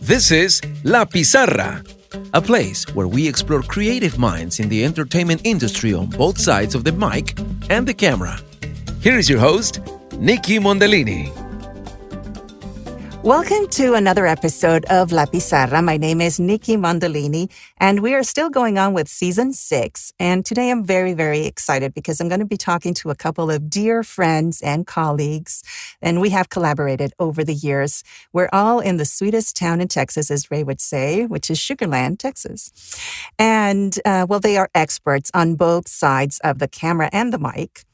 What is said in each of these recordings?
This is La Pizarra, a place where we explore creative minds in the entertainment industry on both sides of the mic and the camera. Here is your host, Nikki Mondellini. Welcome to another episode of La Pizarra. My name is Nikki Mondellini, and we are still going on with season six. And today I'm very, very excited because I'm going to be talking to a couple of dear friends and colleagues. And we have collaborated over the years. We're all in the sweetest town in Texas, as Ray would say, which is Sugarland, Texas. And, uh, well, they are experts on both sides of the camera and the mic.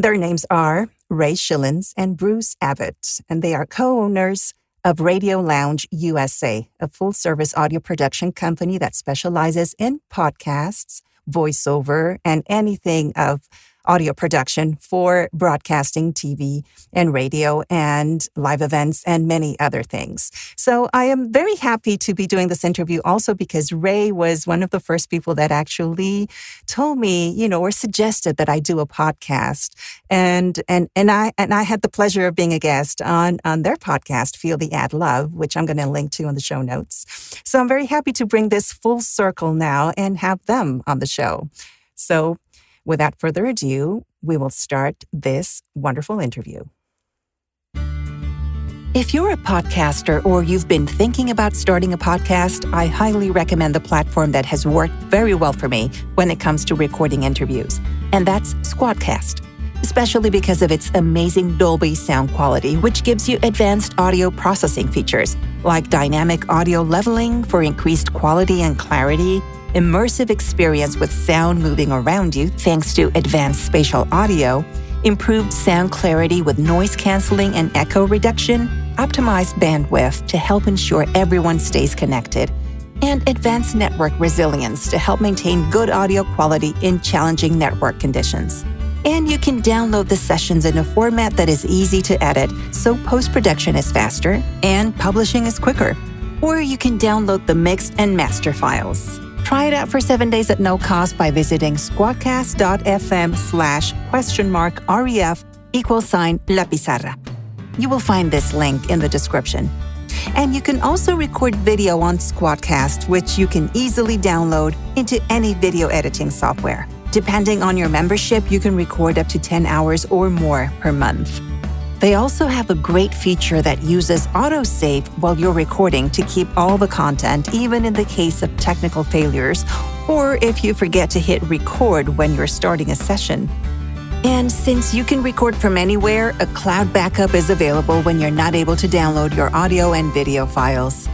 Their names are Ray Schilens and Bruce Abbott, and they are co owners of Radio Lounge USA, a full service audio production company that specializes in podcasts, voiceover, and anything of audio production for broadcasting, TV, and radio, and live events, and many other things. So I am very happy to be doing this interview also because Ray was one of the first people that actually told me, you know, or suggested that I do a podcast. And and and I and I had the pleasure of being a guest on on their podcast, Feel the Ad Love, which I'm going to link to in the show notes. So I'm very happy to bring this full circle now and have them on the show. So Without further ado, we will start this wonderful interview. If you're a podcaster or you've been thinking about starting a podcast, I highly recommend the platform that has worked very well for me when it comes to recording interviews, and that's Squadcast. Especially because of its amazing Dolby sound quality, which gives you advanced audio processing features like dynamic audio leveling for increased quality and clarity immersive experience with sound moving around you thanks to advanced spatial audio, improved sound clarity with noise canceling and echo reduction, optimized bandwidth to help ensure everyone stays connected, and advanced network resilience to help maintain good audio quality in challenging network conditions. And you can download the sessions in a format that is easy to edit, so post production is faster and publishing is quicker. Or you can download the mixed and master files. Try it out for seven days at no cost by visiting squadcast.fm slash question mark REF equal sign La Pizarra. You will find this link in the description. And you can also record video on Squadcast, which you can easily download into any video editing software. Depending on your membership, you can record up to 10 hours or more per month. They also have a great feature that uses autosave while you're recording to keep all the content, even in the case of technical failures, or if you forget to hit record when you're starting a session. And since you can record from anywhere, a cloud backup is available when you're not able to download your audio and video files.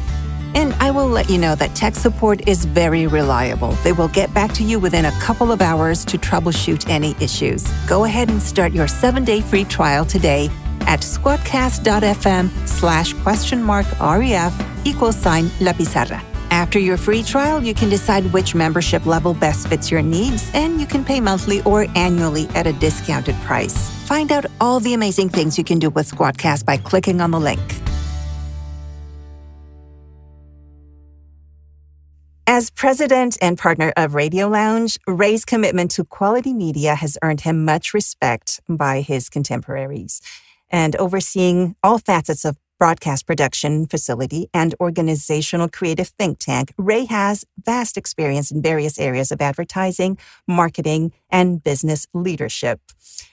And I will let you know that tech support is very reliable. They will get back to you within a couple of hours to troubleshoot any issues. Go ahead and start your seven day free trial today at squadcast.fm slash question mark REF equals sign La Pizarra. After your free trial, you can decide which membership level best fits your needs, and you can pay monthly or annually at a discounted price. Find out all the amazing things you can do with Squadcast by clicking on the link. As president and partner of Radio Lounge, Ray's commitment to quality media has earned him much respect by his contemporaries and overseeing all facets of broadcast production facility and organizational creative think tank, Ray has vast experience in various areas of advertising, marketing, and business leadership.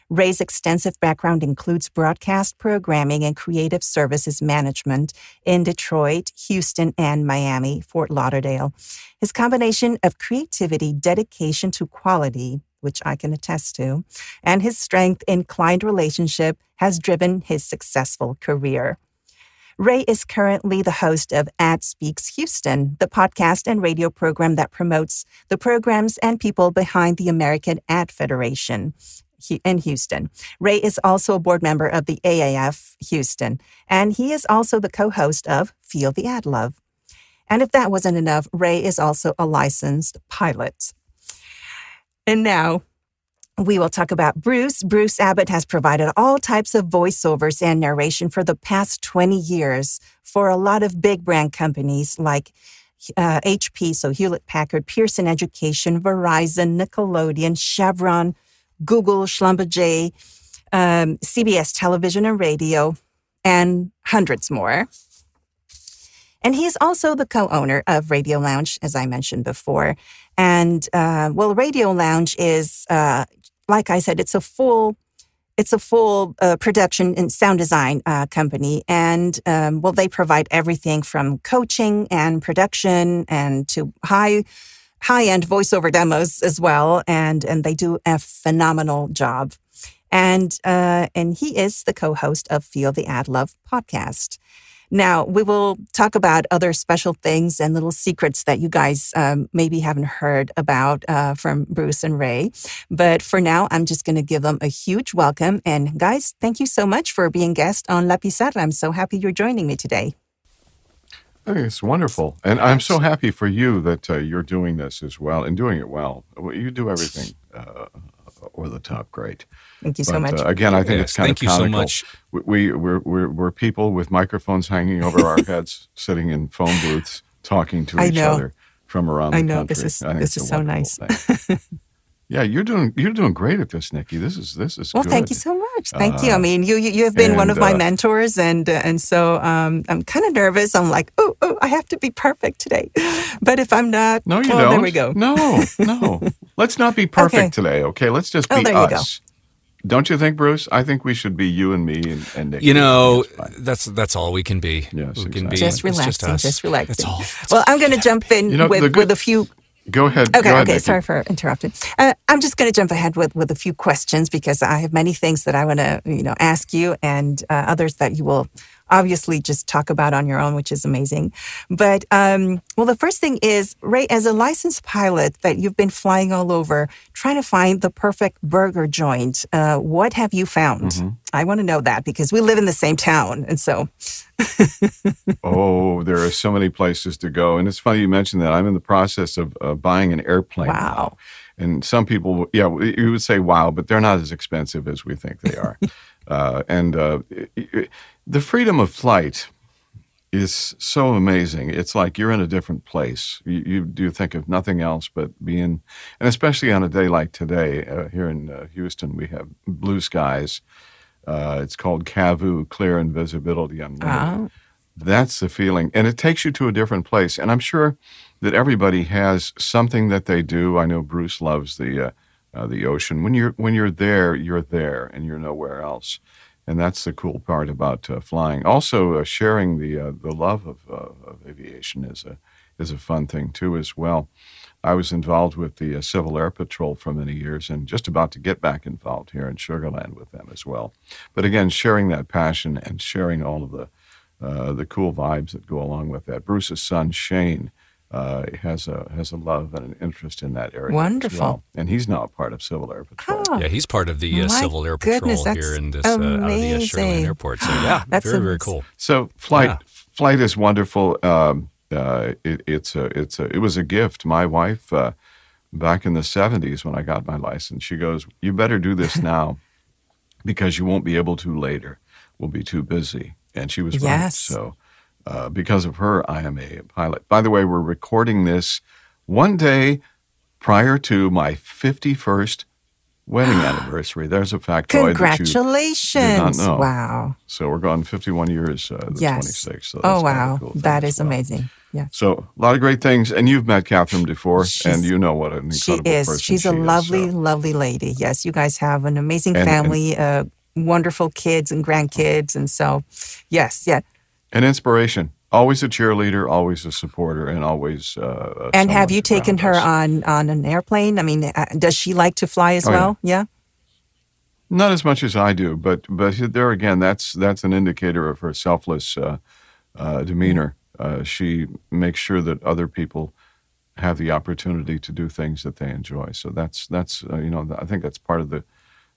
Ray's extensive background includes broadcast programming and creative services management in Detroit, Houston, and Miami, Fort Lauderdale. His combination of creativity, dedication to quality, which I can attest to, and his strength in client relationship has driven his successful career. Ray is currently the host of Ad Speaks Houston, the podcast and radio program that promotes the programs and people behind the American Ad Federation in Houston. Ray is also a board member of the AAF Houston, and he is also the co host of Feel the Ad Love. And if that wasn't enough, Ray is also a licensed pilot. And now we will talk about Bruce. Bruce Abbott has provided all types of voiceovers and narration for the past 20 years for a lot of big brand companies like uh, HP, so Hewlett Packard, Pearson Education, Verizon, Nickelodeon, Chevron, Google, Schlumberger, um, CBS Television and Radio, and hundreds more. And he's also the co owner of Radio Lounge, as I mentioned before. And uh, well, Radio Lounge is, uh, like I said, it's a full it's a full uh, production and sound design uh, company. And um, well they provide everything from coaching and production and to high high end voiceover demos as well. And and they do a phenomenal job. And uh, and he is the co-host of feel the ad love podcast now, we will talk about other special things and little secrets that you guys um, maybe haven't heard about uh, from Bruce and Ray. But for now, I'm just going to give them a huge welcome. And guys, thank you so much for being guest on La Pizarra. I'm so happy you're joining me today. It's wonderful. And I'm so happy for you that uh, you're doing this as well and doing it well. You do everything uh, over the top great. Thank you so But, much. Uh, again, I think Yes, it's kind thank of you so comical. much. We, we we're, we're we're people with microphones hanging over our heads, sitting in phone booths, talking to I each know. other from around I the know. country. This is- I think this is so nice. thing. yeah, you're doing you're doing great at this, Nikki. This is this is Well, good. thank you so much. Thank you. I Uh, mean, you you, you have been one of and, my uh, mentors, and uh, and so um, I'm kind of nervous. I'm like, oh, oh, I have to be perfect today. But if I'm not, No, you well, don't. There we go. No, no. Let's not be perfect Okay. today, okay? Let's just Oh, be there you go. us. Don't you think, Bruce? I think we should be you and me and, and Nikki. You know, that's that's all we can be. Yes, we can exactly. be. Just relaxing, us. just, relaxing. That's all. well, I'm going to jump in You know, with, good- with a few. Go ahead. Okay, go ahead, okay. Nikki. Sorry for interrupting. Uh, I'm just going to jump ahead with with a few questions because I have many things that I want to you know ask you and uh, others that you will obviously just talk about on your own, which is amazing. But um, well, the first thing is Ray, as a licensed pilot that you've been flying all over trying to find the perfect burger joint. Uh, what have you found? Mm-hmm. I want to know that because we live in the same town, and so Oh, there are so many places to go. And it's funny you mentioned that. I'm in the process of uh, buying an airplane. Wow. now. And some people, yeah, you would say, wow, but they're not as expensive as we think they are. uh, and uh, i- i- the freedom of flight is so amazing. It's like you're in a different place. You, you do think of nothing else but being, and especially on a day like today, uh, here in uh, Houston, we have blue skies. Uh, it's called CAVU, Clear Invisibility Unlimited. Ah. That's the feeling. And it takes you to a different place. And I'm sure that everybody has something that they do. I know Bruce loves the uh, the ocean. When you're when you're there, you're there, and you're nowhere else. And that's the cool part about uh, flying. Also, uh, sharing the uh, the love of, uh, of aviation is a is a fun thing too as well. I was involved with the uh, Civil Air Patrol for many years, and just about to get back involved here in Sugarland with them as well. But again, sharing that passion and sharing all of the the cool vibes that go along with that. Bruce's son Shane uh, has a has a love and an interest in that area. as Wonderful. well. and he's now part of Civil Air Patrol. Oh. Yeah, he's part of the uh, Civil Air Patrol goodness, here in this uh, out of the uh, amazing. Airport. So yeah, That's very very cool. So flight Yeah. flight is wonderful. Um, uh, it, it's a it's a it was a gift. My wife uh, back in the '70s when I got my license, she goes, "You better do this now, because you won't be able to later. We'll be too busy." And she was right. So uh, because of her, I am a pilot. By the way, we're recording this one day prior to my 51st wedding anniversary. There's a factoid Congratulations! know. Wow. so we're going 51 years, uh, the Yes. 26th. So Oh wow, cool that is well. amazing. Yeah. So a lot of great things, and you've met Catherine before, She's- and you know what an incredible She is. person She's she a is, lovely, so- lovely lady. Yes, you guys have an amazing And- and- family, uh, wonderful kids and grandkids, and so, yes, yeah. An inspiration. Always a cheerleader, always a supporter, and always. Uh, uh, And have you taken her us. on on an airplane? I mean, uh, does she like to fly as Oh, yeah. well? Yeah. Not as much as I do, but but there again, that's that's an indicator of her selfless uh, uh, demeanor. Uh, she makes sure that other people have the opportunity to do things that they enjoy. So that's that's uh, you know I think that's part of the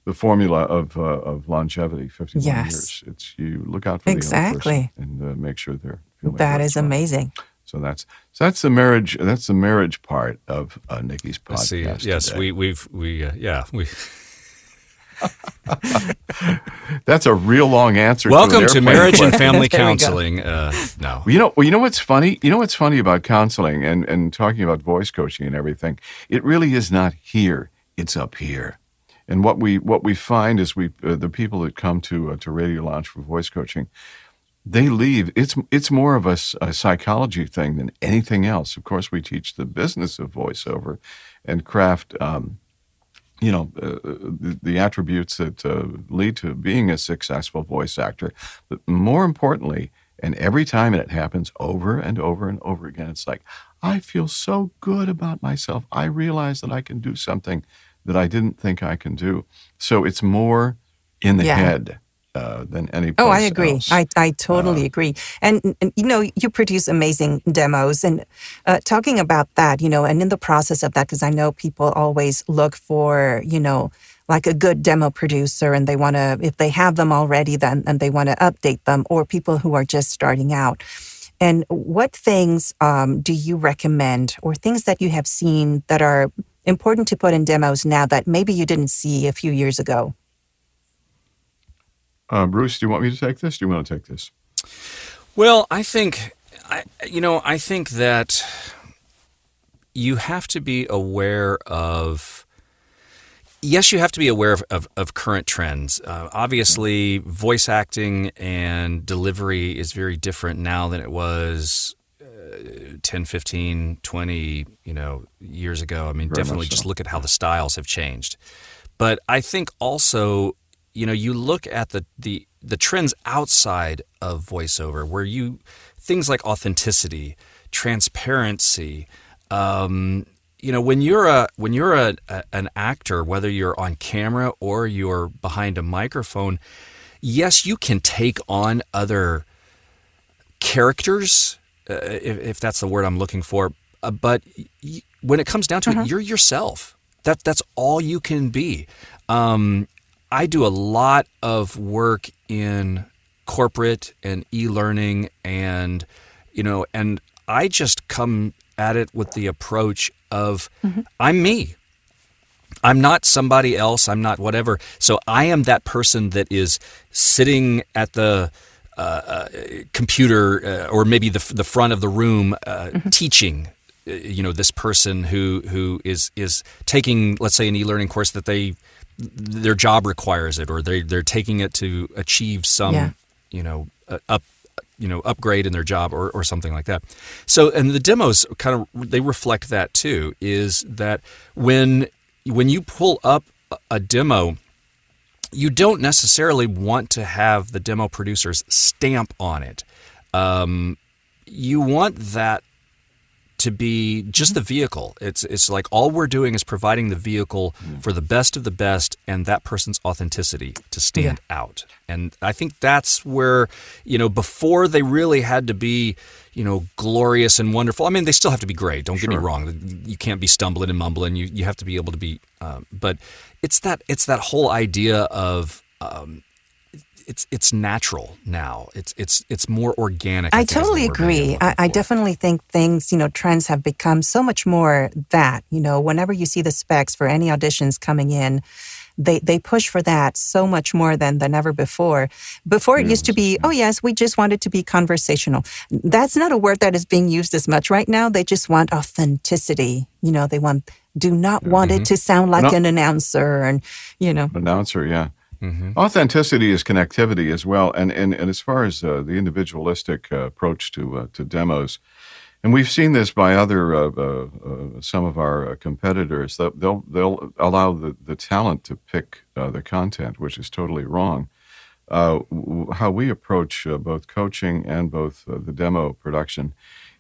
the formula of uh, of longevity. Fifty one Yes. years. It's you look out for the Exactly. person and uh, make sure they're feeling That good is as well. amazing. So that's so that's the marriage. That's the marriage part of uh, Nikki's I see. podcast. Yes, today. we we've we uh, yeah we. That's a real long answer. Welcome an to airplane Marriage and. Family There we go. Counseling. Uh, no, Well, You know, well, you know what's funny? You know what's funny about counseling and, and talking about voice coaching and everything? It really is not here; it's up here. And what we what we find is we uh, the people that come to uh, to Radio Lounge for voice coaching, they leave. It's it's more of a psychology thing than anything else. Of course, we teach the business of voiceover and craft. Um, you know uh, the, the attributes that uh, lead to being a successful voice actor. But more importantly, and every time it happens over and over and over again, it's like I feel so good about myself. I realize that I can do something that I didn't think I can do. So it's more in the Yeah. head uh, than any. Oh, I agree. else. I, I totally agree. And, and, you know, you produce amazing demos. And uh, talking about that, you know, and in the process of that, because I know people always look for, you know, like a good demo producer and they want to, if they have them already, then and they want to update them, or people who are just starting out. And what things um, do you recommend, or things that you have seen that are important to put in demos now that maybe you didn't see a few years ago? Uh, Bruce, do you want me to take this? Do you want to take this? Well, I think, I, you know, I think that you have to be aware of. Yes, you have to be aware of, of, of current trends. Uh, obviously, voice acting and delivery is very different now than it was 10, 15, 20, you know, years ago. I mean, Very definitely so. just look at how the styles have changed. But I think also, you know, you look at the the the trends outside of voiceover, where you things like authenticity, transparency. Um, you know, when you're a when you're a, a an actor, whether you're on camera or you're behind a microphone, yes, you can take on other characters, uh, if, if that's the word I'm looking for. Uh, but y- when it comes down to it, you're yourself. That that's all you can be. Um, I do a lot of work in corporate and e-learning, and you know, and I just come at it with the approach of I'm me. I'm not somebody else. I'm not whatever. So I am that person that is sitting at the uh, computer uh, or maybe the, the front of the room uh, teaching. uh, You know, this person who who is is taking, let's say, an e-learning course that they their job requires it, or they they're taking it to achieve some, Yeah. you know, uh, up you know upgrade in their job or, or something like that so and the demos kind of they reflect that too is that when when you pull up a demo you don't necessarily want to have the demo producer's stamp on it um, you want that to be just the vehicle. It's it's like all we're doing is providing the vehicle for the best of the best and that person's authenticity to stand out. And I think that's where, you know, before they really had to be, you know, glorious and wonderful. I mean, they still have to be great. Don't get me wrong. You can't be stumbling and mumbling. You you have to be able to be. Um, but it's that it's that whole idea of. Um, it's it's natural now. It's it's it's more organic. I think, totally word maybe I'm agree. I, I definitely think things, you know, trends have become so much more that, you know, whenever you see the specs for any auditions coming in, they, they push for that so much more than, than ever before. Before it used to be, oh, yes, we just want it to be conversational. That's not a word that is being used as much right now. They just want authenticity. You know, they want, do not want it to sound like No. an announcer and, you know, announcer yeah authenticity is connectivity as well and and, and as far as uh, the individualistic uh, approach to uh, to demos and we've seen this by other uh, uh, uh, some of our uh, competitors that they'll they'll allow the, the talent to pick uh, the content which is totally wrong uh, w- how we approach both coaching and both the demo production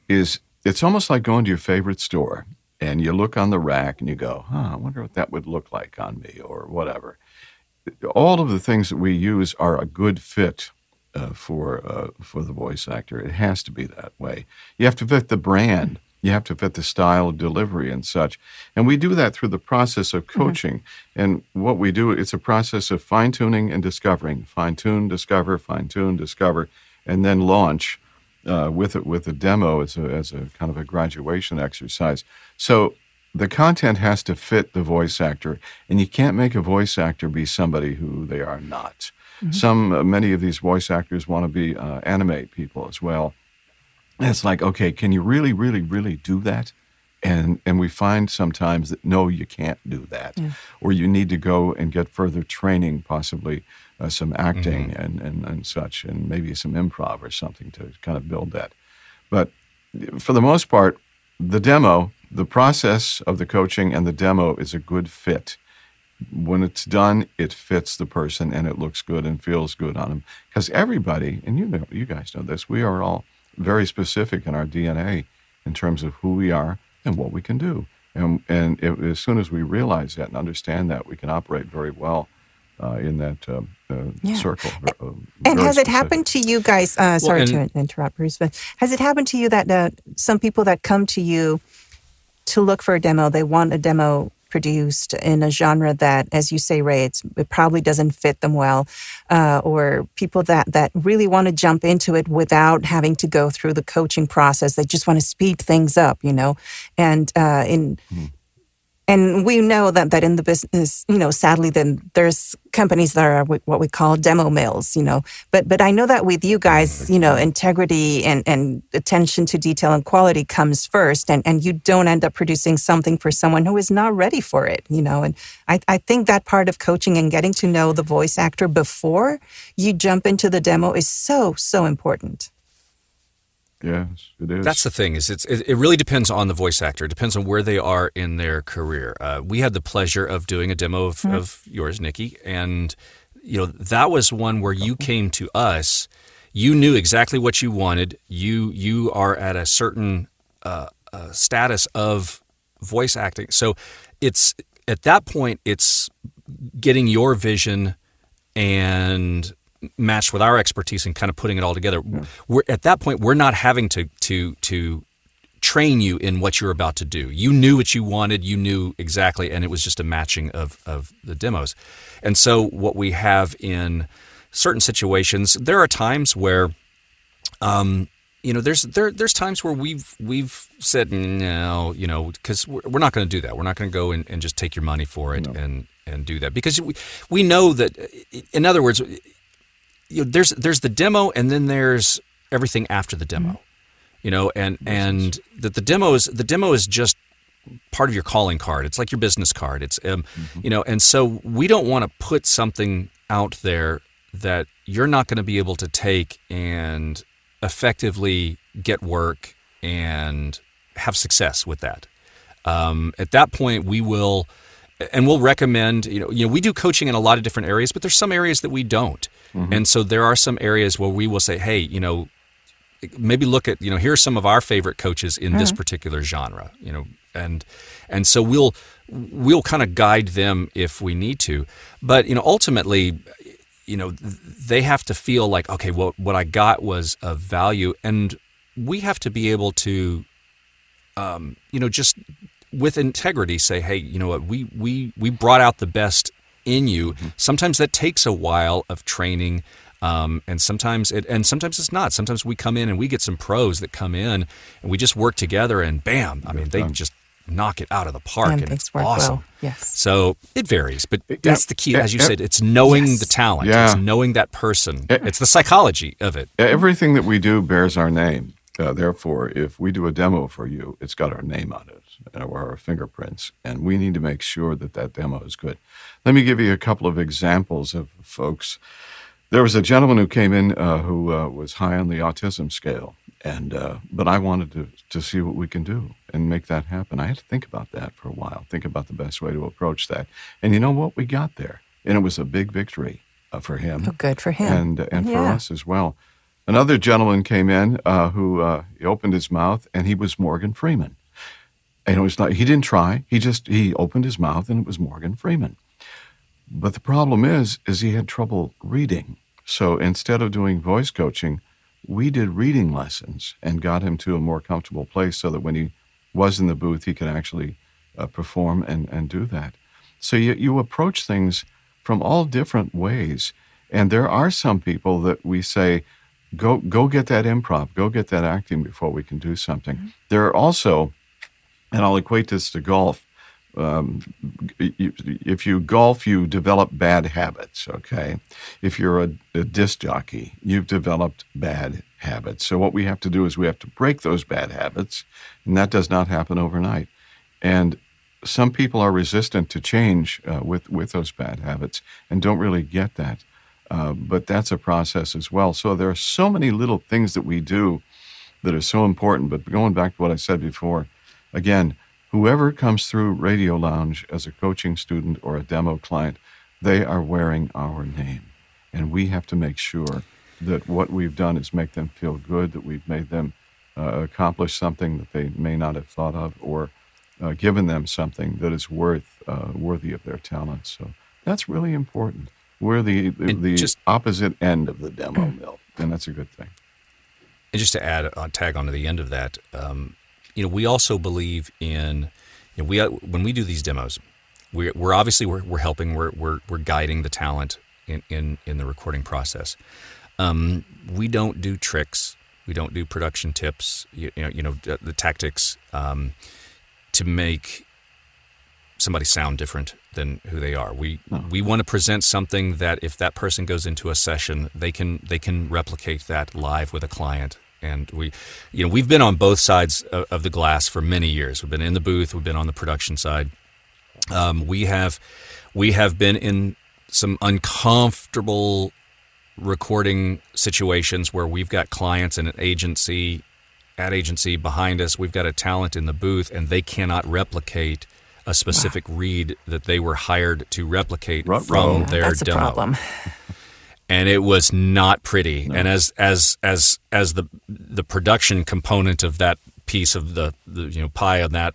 is it's almost like going to your favorite store and you look on the rack and you go, huh, I wonder what that would look like on me or whatever. All of the things that we use are a good fit uh, for uh, for the voice actor. It has to be that way. You have to fit the brand. You have to fit the style of delivery and such. And we do that through the process of coaching. And what we do, it's a process of fine tuning and discovering. Fine tune, discover, fine tune, discover, and then launch uh, with it with a demo as a, as a kind of a graduation exercise. So the content has to fit the voice actor, and you can't make a voice actor be somebody who they are not. Some, uh, many of these voice actors want to be uh, animate people as well. And it's like, okay, can you really, really, really do that? And and we find sometimes that no, you can't do that, or you need to go and get further training, possibly uh, some acting mm-hmm. and, and, and such, and maybe some improv or something to kind of build that. But for the most part, the demo, the process of the coaching and the demo is a good fit. When it's done, it fits the person and it looks good and feels good on them. Because everybody, and you know, you guys know this, we are all very specific in our DNA in terms of who we are and what we can do. And, and it, as soon as we realize that and understand that, we can operate very well uh, in that uh, uh, yeah. circle. Uh, and has it happened to you guys? Uh, sorry well, to interrupt, Bruce, but has it happened to you that uh, some people that come to you to look for a demo, they want a demo produced in a genre that, as you say, Ray, it probably doesn't fit them well, uh, or people that that really want to jump into it without having to go through the coaching process. They just want to speed things up, you know. And uh, in mm and we know that that in the business, you know, sadly, then there's companies that are what we call demo mills, you know. But but I know that with you guys, you know, integrity and and attention to detail and quality comes first, and and you don't end up producing something for someone who is not ready for it, you know. And I I think that part of coaching and getting to know the voice actor before you jump into the demo is so so important. Yes, it is. That's the thing is it's it, it, really depends on the voice actor. It depends on where they are in their career. Uh, we had the pleasure of doing a demo of, mm-hmm. of yours, Nikki, and you know that was one where you came to us. You knew exactly what you wanted. You you are at a certain uh, uh, status of voice acting, so it's at that point it's getting your vision and matched with our expertise and kind of putting it all together. We're at that point we're not having to to to train you in what you're about to do. You knew what you wanted, you knew exactly, and it was just a matching of of the demos. And so what we have in certain situations, there are times where um, you know, there's there there's times where we've we've said no, you know, because we're, we're not going to do that. We're not going to go and, and just take your money for it no. and and do that because we we know that. In other words, you know, there's there's the demo and then there's everything after the demo. Mm-hmm. You know, and and that the demo is the demo is just part of your calling card. It's like your business card. It's um, mm-hmm. you know, and so we don't want to put something out there that you're not going to be able to take and effectively get work and have success with that. Um, at that point, we will, and we'll recommend. You know, you know, we do coaching in a lot of different areas, but there's some areas that we don't. Mm-hmm. And so there are some areas where we will say, hey, you know, maybe look at, you know, here are some of our favorite coaches in mm-hmm. this particular genre, you know, and and so we'll we'll kind of guide them if we need to. But, you know, ultimately, you know, they have to feel like, okay, well, what I got was of value. And we have to be able to, um, you know, just with integrity say, hey, you know what, we, we, we brought out the best in you. Mm-hmm. Sometimes that takes a while of training. Um, and sometimes it, and sometimes it's not. Sometimes we come in and we get some pros that come in and we just work together and bam, I mean, they just knock it out of the park and, and it's awesome. Well. Yes. So it varies, but that's the key. As you said, it's knowing yes. the talent. Yeah. It's knowing that person. It's the psychology of it. Everything that we do bears our name. Uh, therefore, if we do a demo for you, it's got our name on it or our fingerprints, and we need to make sure that that demo is good. Let me give you a couple of examples of folks. There was a gentleman who came in uh, who uh, was high on the autism scale, and uh, but I wanted to to see what we can do and make that happen. I had to think about that for a while, think about the best way to approach that, and you know what? We got there, and it was a big victory uh, for him. Oh, good for him, and and yeah. for us as well. Another gentleman came in uh, who uh, he opened his mouth, and he was Morgan Freeman. And it was not, he didn't try. He just, he opened his mouth, and it was Morgan Freeman. But the problem is, is he had trouble reading. So instead of doing voice coaching, we did reading lessons and got him to a more comfortable place so that when he was in the booth, he could actually uh, perform and, and do that. So you, you approach things from all different ways. And there are some people that we say, go go get that improv, go get that acting before we can do something. Mm-hmm. There are also, and I'll equate this to golf. Um, if you golf, you develop bad habits. Okay, if you're a, a disc jockey, you've developed bad habits. So what we have to do is we have to break those bad habits, and that does not happen overnight. And some people are resistant to change uh, with with those bad habits and don't really get that. Uh, but that's a process as well. So there are so many little things that we do that are so important. But going back to what I said before, again, whoever comes through Radio Lounge as a coaching student or a demo client, they are wearing our name. And we have to make sure that what we've done is make them feel good, that we've made them uh, accomplish something that they may not have thought of, or uh, given them something that is worth uh, worthy of their talents. So that's really important. We're the the, the just, opposite end of the demo mill, and that's a good thing. And just to add, uh, tag onto the end of that, um, you know, we also believe in, you know, we uh, when we do these demos, we're, we're obviously we're, we're helping, we're, we're we're guiding the talent in in, in the recording process. Um, we don't do tricks. We don't do production tips. You, you know, you know the, the tactics um, to make somebody sound different than who they are. We oh. we want to present something that if that person goes into a session, they can they can replicate that live with a client. And we, you know, we've been on both sides of, of the glass for many years. We've been in the booth. We've been on the production side. Um, we have we have been in some uncomfortable recording situations where we've got clients and an agency ad agency behind us. We've got a talent in the booth, and they cannot replicate a specific wow. read that they were hired to replicate Ruh-roh. from their That's demo. A problem. And it was not pretty. No. And as as as as the the production component of that piece of the, the you know pie on that,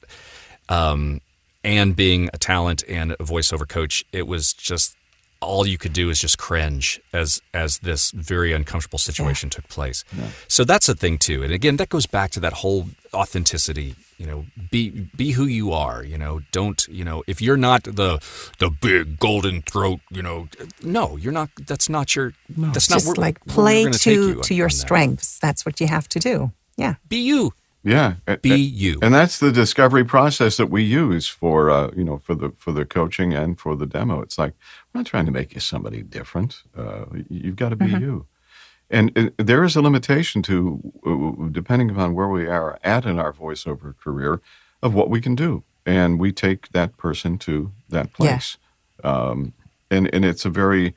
um, and being a talent and a voiceover coach, it was just all you could do is just cringe as as this very uncomfortable situation yeah. took place. Yeah. So that's a thing too. And again, that goes back to that whole authenticity. You know, be be who you are. You know, don't you know if you're not the the big golden throat. You know, no, you're not. That's not your. No. That's just not. like play to you to your strengths. That. That's what you have to do. Yeah. Be you. Yeah, be you, and that's the discovery process that we use for uh, you know for the for the coaching and for the demo. It's like we're not trying to make you somebody different. Uh, you've got to be mm-hmm. you, and uh, there is a limitation to uh, depending upon where we are at in our voiceover career of what we can do, and we take that person to that place, yeah. um, and and it's a very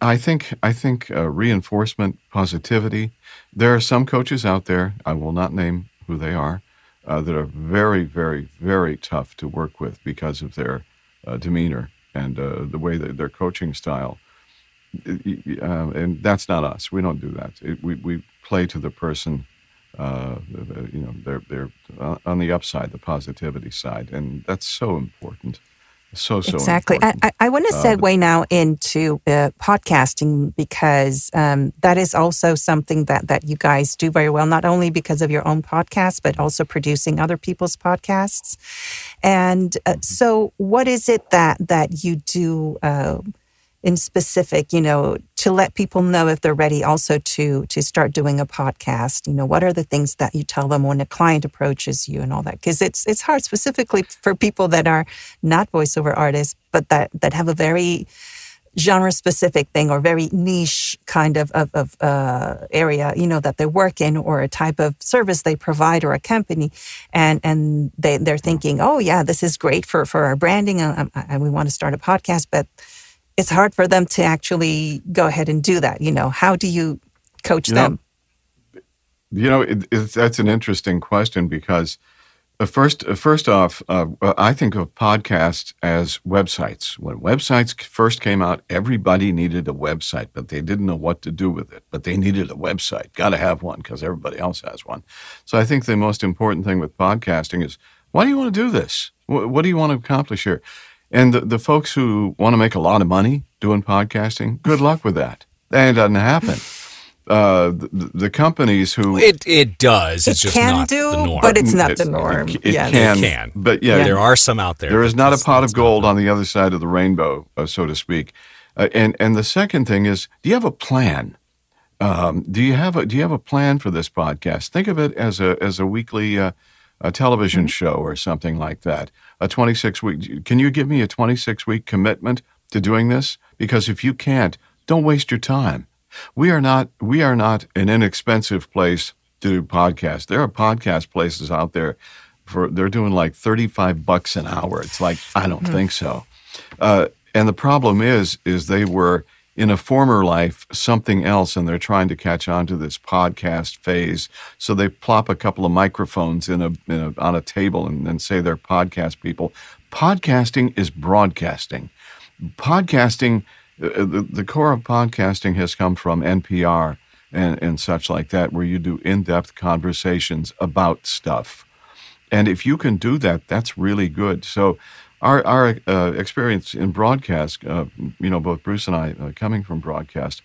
I think I think uh, reinforcement, positivity. There are some coaches out there. I will not name who they are, uh, that are very, very, very tough to work with because of their uh, demeanor and uh, the way that their coaching style. Uh, and that's not us. We don't do that. It, we, we play to the person, uh, you know, they're, they're uh, on the upside, the positivity side. And that's so important. So, so exactly. I, I, I, want to uh, segue now into uh, podcasting because um, that is also something that, that you guys do very well, not only because of your own podcast, but also producing other people's podcasts. And uh, so, what is it that that you do? Uh, in specific, you know, to let people know if they're ready also to to start doing a podcast? You know, what are the things that you tell them when a client approaches you and all that? Because it's it's hard specifically for people that are not voiceover artists, but that that have a very genre specific thing or very niche kind of, of, of uh, area you know that they work in or a type of service they provide or a company and and they, they're thinking oh yeah this is great for for our branding and, and we want to start a podcast but it's hard for them to actually go ahead and do that. You know, how do you coach you them? Know, you know, it, that's an interesting question because uh, first, uh, first off, uh, I think of podcasts as websites. When websites first came out, everybody needed a website, but they didn't know what to do with it. But they needed a website. Got to have one because everybody else has one. So I think the most important thing with podcasting is why do you want to do this? What do you want to accomplish here? And the, the folks who want to make a lot of money doing podcasting, good luck with that. That doesn't happen. Uh, the, the, companies who it it does. It's it just can not do, the norm. but it's not it's, the norm. It, it yeah. can, it can, but yeah, yeah, there are some out there. There is not a pot of gold on the other side of the rainbow, uh, so to speak. Uh, and and the second thing is, do you have a plan? Um, do you have a do you have a plan for this podcast? Think of it as a as a weekly uh, a television mm-hmm. show or something like that a 26 week. Can you give me a 26 week commitment to doing this? Because if you can't, don't waste your time. We are not we are not an inexpensive place to do podcasts. There are podcast places out there for they're doing like 35 bucks an hour. It's like I don't mm-hmm. think so. Uh, and the problem is is they were in a former life something else and they're trying to catch on to this podcast phase. So they plop a couple of microphones in a, in a on a table and, and say they're podcast people. Podcasting is broadcasting. Podcasting, uh, the, the core of podcasting has come from NPR and, and such like that, where you do in depth conversations about stuff. And if you can do that, that's really good. So, our, our uh, experience in broadcast, uh, you know, both Bruce and I uh, coming from broadcast,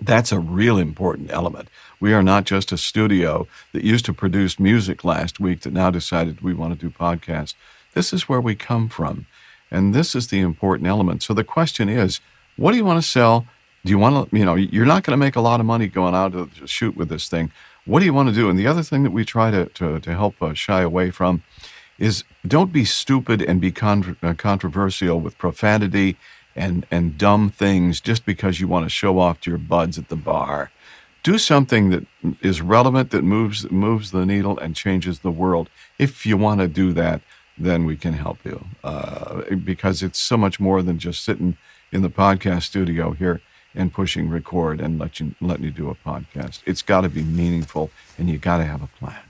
that's a real important element. We are not just a studio that used to produce music last week that now decided we want to do podcasts. This is where we come from. And this is the important element. So the question is, what do you want to sell? Do you want to, you know, you're not going to make a lot of money going out to shoot with this thing. What do you want to do? And the other thing that we try to, to, to help uh, shy away from is don't be stupid and be uh, controversial with profanity and, and dumb things just because you want to show off to your buds at the bar. Do something that is relevant, that moves, moves the needle and changes the world. If you want to do that, then we can help you uh, because it's so much more than just sitting in the podcast studio here and pushing record and let you, letting you do a podcast. It's got to be meaningful and you got to have a plan.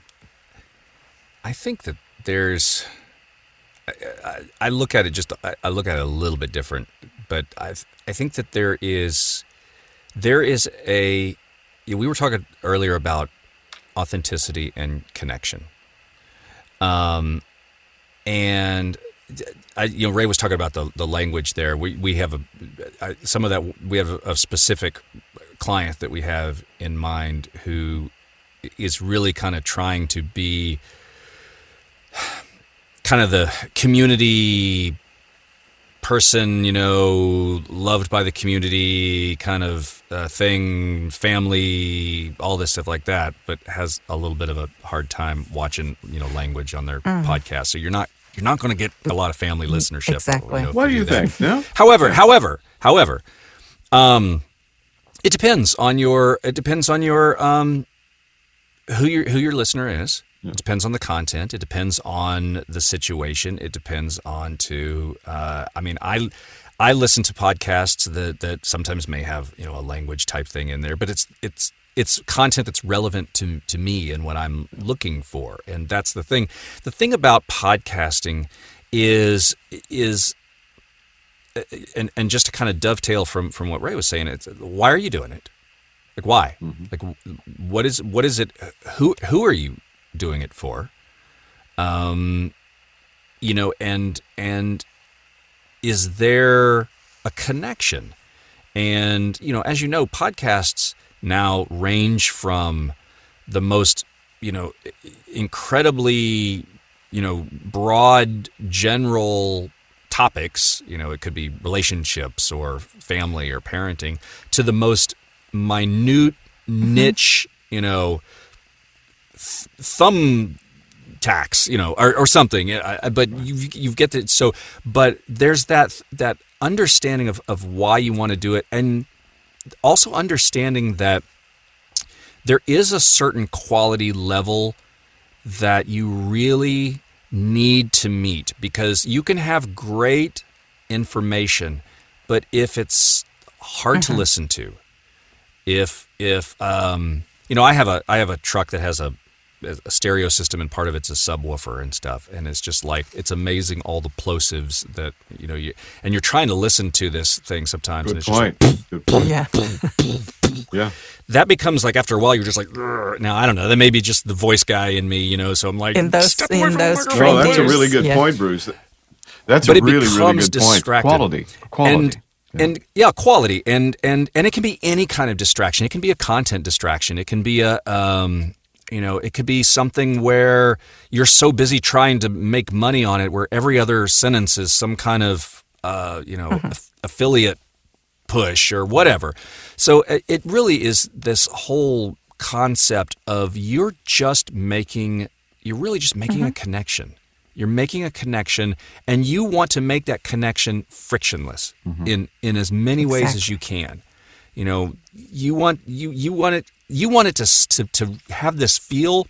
I think that there's, I, I look at it just, I look at it a little bit different, but I, I think that there is, there is a, we were talking earlier about authenticity and connection. Um, and I, you know, Ray was talking about the, the language there. We we have a some of that. We have a, a specific client that we have in mind who is really kind of trying to be kind of the community person, you know, loved by the community kind of uh, thing, family, all this stuff like that, but has a little bit of a hard time watching, you know, language on their mm. podcast. So you're not you're not going to get a lot of family listenership. Exactly. You know, what do you think? No? However, yeah. however, however, um, it depends on your. It depends on your um, who your who your listener is. It depends on the content. It depends on the situation. It depends on to. Uh, I mean, I I listen to podcasts that that sometimes may have you know a language type thing in there, but it's it's it's content that's relevant to to me and what I'm looking for, and that's the thing. The thing about podcasting is is and and just to kind of dovetail from from what Ray was saying, it's why are you doing it? Like why? Mm-hmm. Like what is what is it? Who who are you doing it for? Um, you know, and and is there a connection? And you know, as you know, podcasts now range from the most, you know, incredibly, you know, broad general topics, you know, it could be relationships or family or parenting, to the most minute, mm-hmm. niche, you know, thumb tacks, you know, or, or something. But you you get to so, but there's that that understanding of of why you want to do it, and also understanding that there is a certain quality level that you really need to meet because you can have great information, but if it's hard mm-hmm. to listen to, if if um, you know, I have a I have a truck that has a a stereo system and part of it's a subwoofer and stuff and it's just like it's amazing all the plosives that you know you and you're trying to listen to this thing sometimes Good and it's point. just like, Good point. yeah yeah that becomes like after a while you're just like now I don't know that may be just the voice guy in me you know so I'm like in those in those oh that's a really good yeah. point Bruce that's but a really really good distracted. point quality quality and, yeah. And yeah, quality, and and and it can be any kind of distraction. It can be a content distraction. It can be a um, you know, it could be something where you're so busy trying to make money on it, where every other sentence is some kind of, uh, you know, mm-hmm. aff- affiliate push or whatever. So it really is this whole concept of you're just making, you're really just making mm-hmm. a connection. You're making a connection, and you want to make that connection frictionless mm-hmm. in in as many exactly. ways as you can. You know, you want you you want it you want it to, to, to have this feel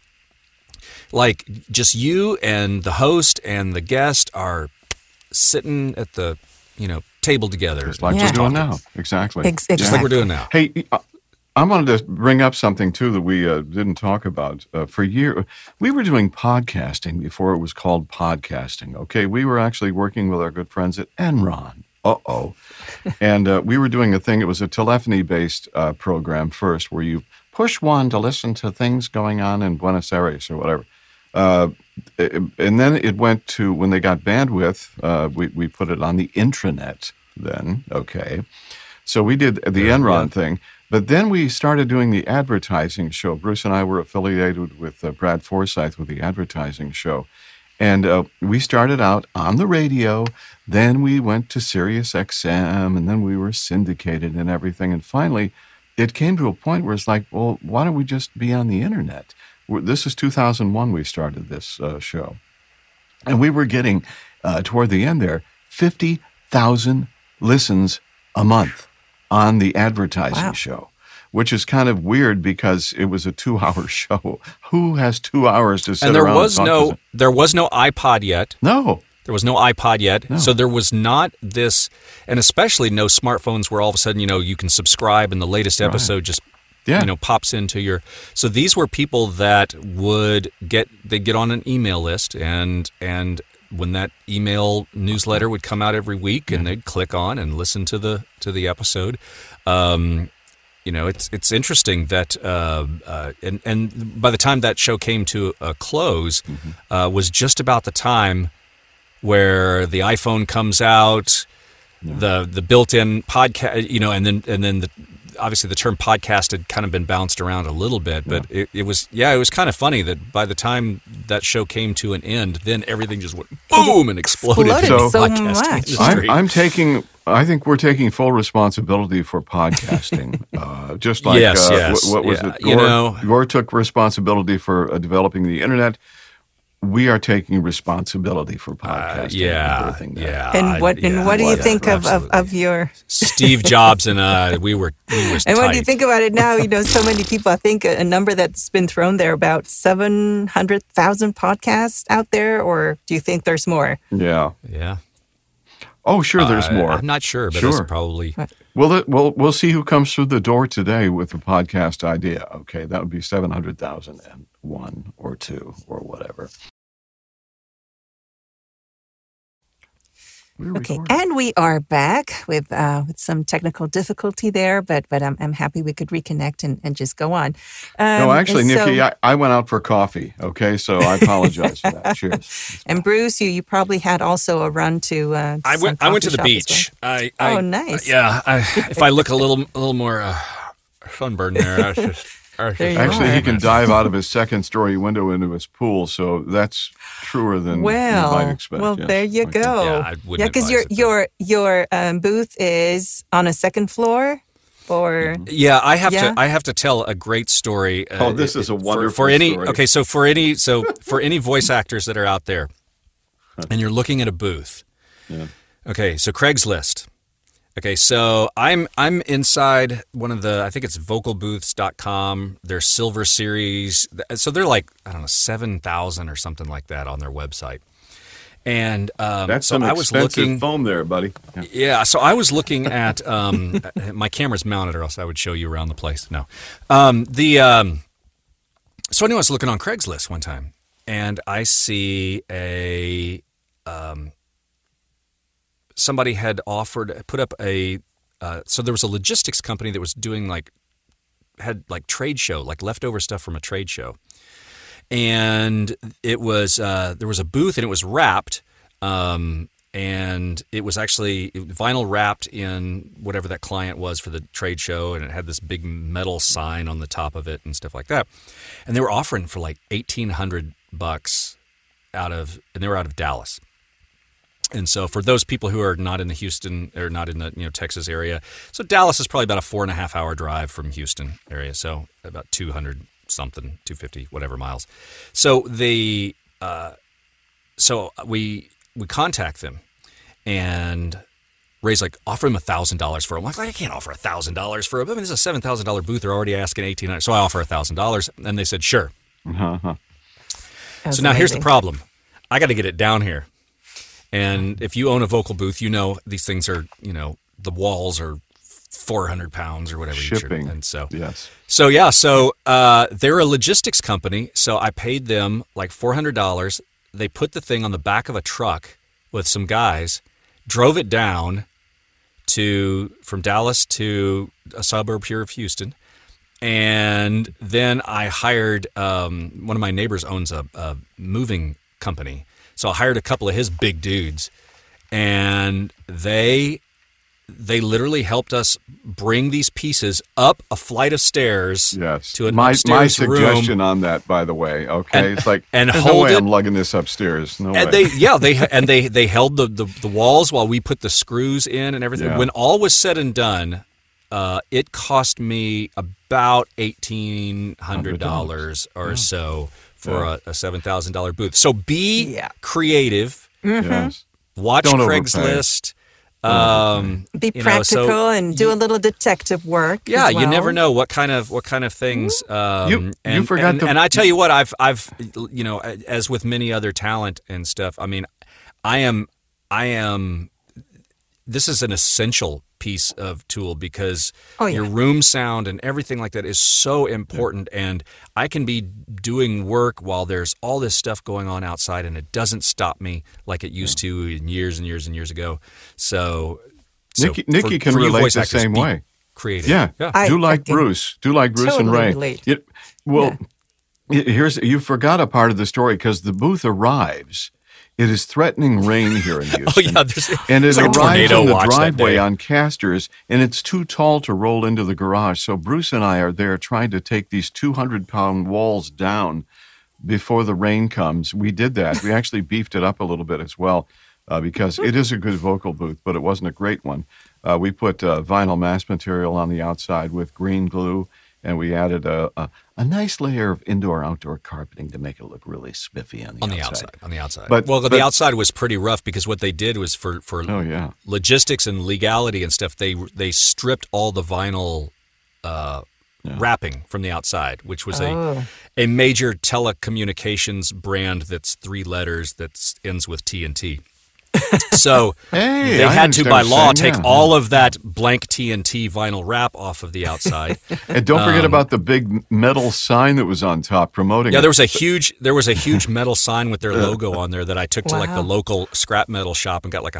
like just you and the host and the guest are sitting at the you know table together. Just like Yeah. we're doing now. Exactly. Ex- Just like we're doing now. Hey, uh, I wanted to bring up something too that we uh, didn't talk about uh, for years. We were doing podcasting before it was called podcasting. Okay, we were actually working with our good friends at Enron. Uh oh, and uh, we were doing a thing. It was a telephony-based uh, program first, where you push one to listen to things going on in Buenos Aires or whatever. Uh, and then it went to when they got bandwidth. Uh, we we put it on the intranet. Then okay, so we did the Enron thing, but then we started doing the advertising show. Bruce and I were affiliated with uh, Brad Forsyth with the advertising show. And uh, we started out on the radio, then we went to Sirius XM, and then we were syndicated and everything. And finally, it came to a point where it's like, well, why don't we just be on the internet? We're- This is 2001 we started this uh, show. And we were getting, uh, toward the end there, 50,000 listens a month on the advertising Wow. show, which is kind of weird because it was a two hour show. Who has two hours to sit and there around was no there was no iPod yet. No. There was no iPod yet. So there was not this, and especially no smartphones where all of a sudden, you know, you can subscribe and the latest episode just, Yeah. you know, pops into your. So these were people that would get, they'd get on an email list and, and, when that email newsletter would come out every week and they'd click on and listen to the to the episode um, you know, it's it's interesting that uh, uh, and and by the time that show came to a close, uh, was just about the time where the iPhone comes out, the the built-in podcast, you know, and then and then the obviously the term podcast had kind of been bounced around a little bit, but it, it was yeah, it was kind of funny that by the time that show came to an end, then everything just went boom and exploded. Exploded in so podcasting much. I'm, I'm taking. I think we're taking full responsibility for podcasting. uh, just like Yes, uh, yes, what, what was yeah, it? you Gore, know- Gore took responsibility for uh, developing the internet. We are taking responsibility for podcasting. Uh, yeah, birthing that. yeah. And what yeah, and what do you whatever, think of, of, of your Steve Jobs and uh, we were we were and what do you think about it now? You know, so many people. I think a, a number that's been thrown there about seven hundred thousand podcasts out there, or do you think there's more? Yeah. Yeah, Oh, sure. There's I- more. I'm not sure, but Sure. probably Well, it, well, we'll see who comes through the door today with a podcast idea. Okay, that would be seven hundred thousand and one or two or whatever. We're Okay, recording. and we are back with uh, with some technical difficulty there, but but I'm, I'm happy we could reconnect and, and just go on. Um, no, actually, and so- Nikki, I, I went out for coffee. Okay, so I apologize for that. Cheers. and Bruce, you you probably had also a run to. Uh, I some went. I went to the shop as well. beach. I, I, Oh, nice. Yeah, I, if I look a little a little more uh, sunburned there, that's just. that's There just- you Actually, are. he can dive out of his second story window into his pool, so that's truer than you Well, might expect. well, yes. there you Okay. go. Yeah, I wouldn't yeah, because your it, your your um, booth is on a second floor, or Yeah, I have Yeah? to. I have to tell a great story. uh, Oh, this is a for- wonderful for, any. story. Okay, so for any so for any voice actors that are out there, and you're looking at a booth. Yeah. Okay, so Craigslist. Okay, so I'm I'm inside one of the I think it's vocalbooths.com, their silver series. So they're like, I don't know, 7,000 or something like that on their website. And um, That's so some I was looking foam there, buddy. Yeah. yeah, so I was looking at um, my camera's mounted, or else I would show you around the place. No, um, the um, so anyway, I was looking on Craigslist one time, and I see a um, somebody had offered put up a uh, so there was a logistics company that was doing like had like trade show like leftover stuff from a trade show. And it was uh, there was a booth and it was wrapped um, and it was actually vinyl wrapped in whatever that client was for the trade show and it had this big metal sign on the top of it and stuff like that. And they were offering for like 1800 bucks out of and they were out of Dallas and so for those people who are not in the Houston or not in the you know Texas area, so Dallas is probably about a four and a half hour drive from Houston area, so about two hundred something, two fifty, whatever miles. So the uh, so we we contact them and raise like offer them a thousand dollars for them. I'm like, I can't offer a thousand dollars for them. I mean, this is a seven thousand dollar booth. They're already asking eighteen hundred, so I offer a thousand dollars, and they said sure. Uh-huh. So now here's the problem. I got to get it down here. And if you own a vocal booth, you know these things are, you know, the walls are 400 pounds or whatever. Shipping. And so, Yes. so yeah, so uh, they're a logistics company. So I paid them like four hundred dollars. They put the thing on the back of a truck with some guys, drove it down to from Dallas to a suburb here of Houston, and then I hired um, one of my neighbors owns a, a moving company, so I hired a couple of his big dudes, and they they literally helped us bring these pieces up a flight of stairs Yes. to an my upstairs my room. suggestion on that, by the way. Okay, And- it's like and there's no hold way it- I'm lugging this upstairs. No and way. they yeah they and they they held the, the the walls while we put the screws in and everything. Yeah. When all was said and done, uh, it cost me about eighteen hundred dollars or so for Yeah. a, a seven thousand dollar booth. So be Yeah. creative. yes. Watch Don't. Craigslist. Um, Be you know, so- practical and do a little detective work. Yeah, as you never know what kind of what kind of things. Um, You- you and, forgot and, to- and I tell you what, I've I've you know, as with many other talent and stuff. I mean, I am I am. This is an essential piece of tool because Oh, yeah. your room sound and everything like that is so important. And I can be doing work while there's all this stuff going on outside, and it doesn't stop me like it used to in years and years and years ago. So, so Nikki, Nikki for- can for relate voice the actors, same way. Creative. Yeah. yeah. I do like fucking Bruce. Do like Bruce and Ray. relate. It- well, y- here's you forgot a part of the story because the booth arrives. It is threatening rain here in Houston. Oh yeah, there's, And it there's like a arrives tornado in the driveway on casters, and it's too tall to roll into the garage. So Bruce and I are there trying to take these 200 pound walls down before the rain comes. We did that. We actually beefed it up a little bit as well uh, because it is a good vocal booth, but it wasn't a great one. Uh, we put uh, vinyl mass material on the outside with green glue, and we added a, a, a nice layer of indoor outdoor carpeting to make it look really spiffy on the on the outside. outside. On the outside. But- well, but- the outside was pretty rough because what they did was for for Oh, yeah. logistics and legality and stuff. They they stripped all the vinyl uh, wrapping from the outside, which was Oh. a a major telecommunications brand that's three letters that ends with TNT. So Hey, they I had to, by law, saying, take yeah. all of that blank TNT vinyl wrap off of the outside. And don't forget Um, about the big metal sign that was on top promoting Yeah, it. there was a huge there was a huge metal sign with their logo on there that I took to like the local scrap metal shop and got like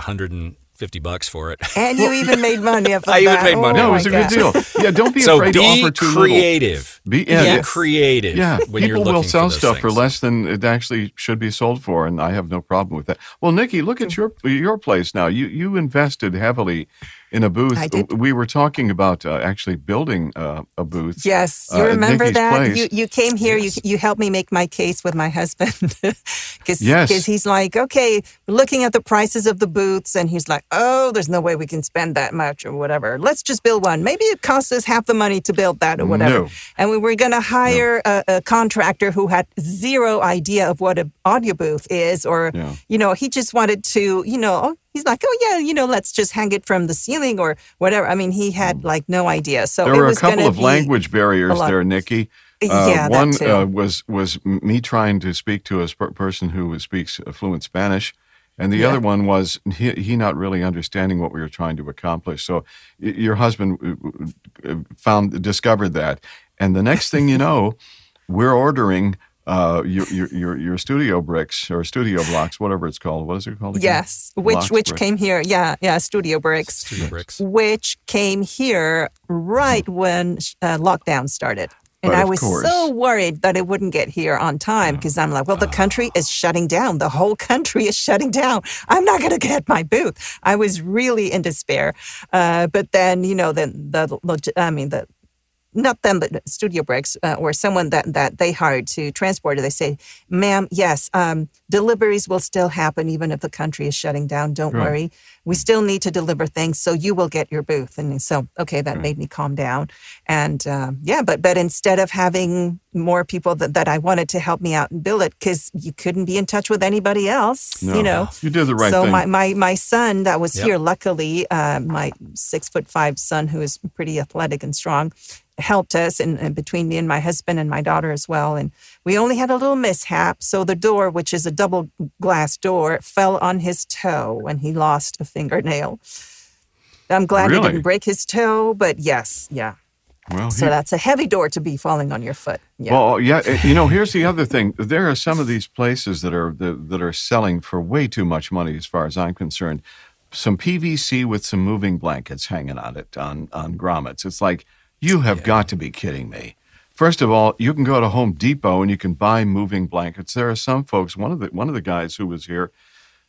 150 bucks for it. And you even made money off of I even made money. Oh No, it was a God. good deal. Yeah, don't be so afraid be to offer too little. creative. Be yeah, Be creative Yeah, when people you're will sell for those stuff for less than it actually should be sold for, and I have no problem with that. Well, Nikki, look at your your place now. You you invested heavily in a booth. We were talking about uh, actually building uh, a booth. Yes, uh, you at remember that? place. You you came here. You you helped me make my case with my husband because Yes. he's like, okay, we're looking at the prices of the booths, and he's like, oh, there's no way we can spend that much or whatever. Let's just build one. Maybe it costs us half the money to build that or whatever. No. And we were going to hire a, a contractor who had zero idea of what an audio booth is, or Yeah. you know, he just wanted to, you know, he's like, oh yeah, you know, let's just hang it from the ceiling or whatever. I mean, he had like no idea. So Mm. There were a couple of language barriers there, Nikki. Uh, Yeah, that one. Uh, was was me trying to speak to a sp- person who speaks fluent Spanish, and the Yeah. other one was he, he not really understanding what we were trying to accomplish. So y- your husband uh, uh, found discovered that, and the next thing you know, we're ordering. Uh, your, your your your studio bricks or studio blocks, whatever it's called. What is it called? again? Yes, which Blocks, which bricks. came here. Yeah, yeah, Studio Bricks, Studio bricks. which came here right when uh, lockdown started. And But I was course. so worried that it wouldn't get here on time because I'm like, well, the country is shutting down. The whole country is shutting down. I'm not going to get my booth. I was really in despair. Uh, but then, you know, then the, log- I mean, the not them, but Studio Bricks uh, or someone that, that they hired to transport it. They say, ma'am, yes, um, deliveries will still happen even if the country is shutting down. Don't Right. worry. We still need to deliver things, so you will get your booth. And so, okay, that made me calm down. And um, yeah, but but instead of having more people that, that I wanted to help me out and build it, because you couldn't be in touch with anybody else, No. you know. you did the right so thing. my, my my son that was Yep. here, luckily, uh, my six foot five son who is pretty athletic and strong, helped us and, and between me and my husband and my daughter as well and we only had a little mishap so the door which is a double glass door fell on his toe when he lost a fingernail i'm glad Really? he didn't break his toe but yes yeah Well, so that's a heavy door to be falling on your foot yeah Well, yeah, eh, you know, here's the other thing. There are some of these places that are that, that are selling for way too much money, as far as I'm concerned. Some PVC with some moving blankets hanging on it on on grommets. It's like you have got to be kidding me. First of all, you can go to Home Depot and you can buy moving blankets. There are some folks. One of the one of the guys who was here.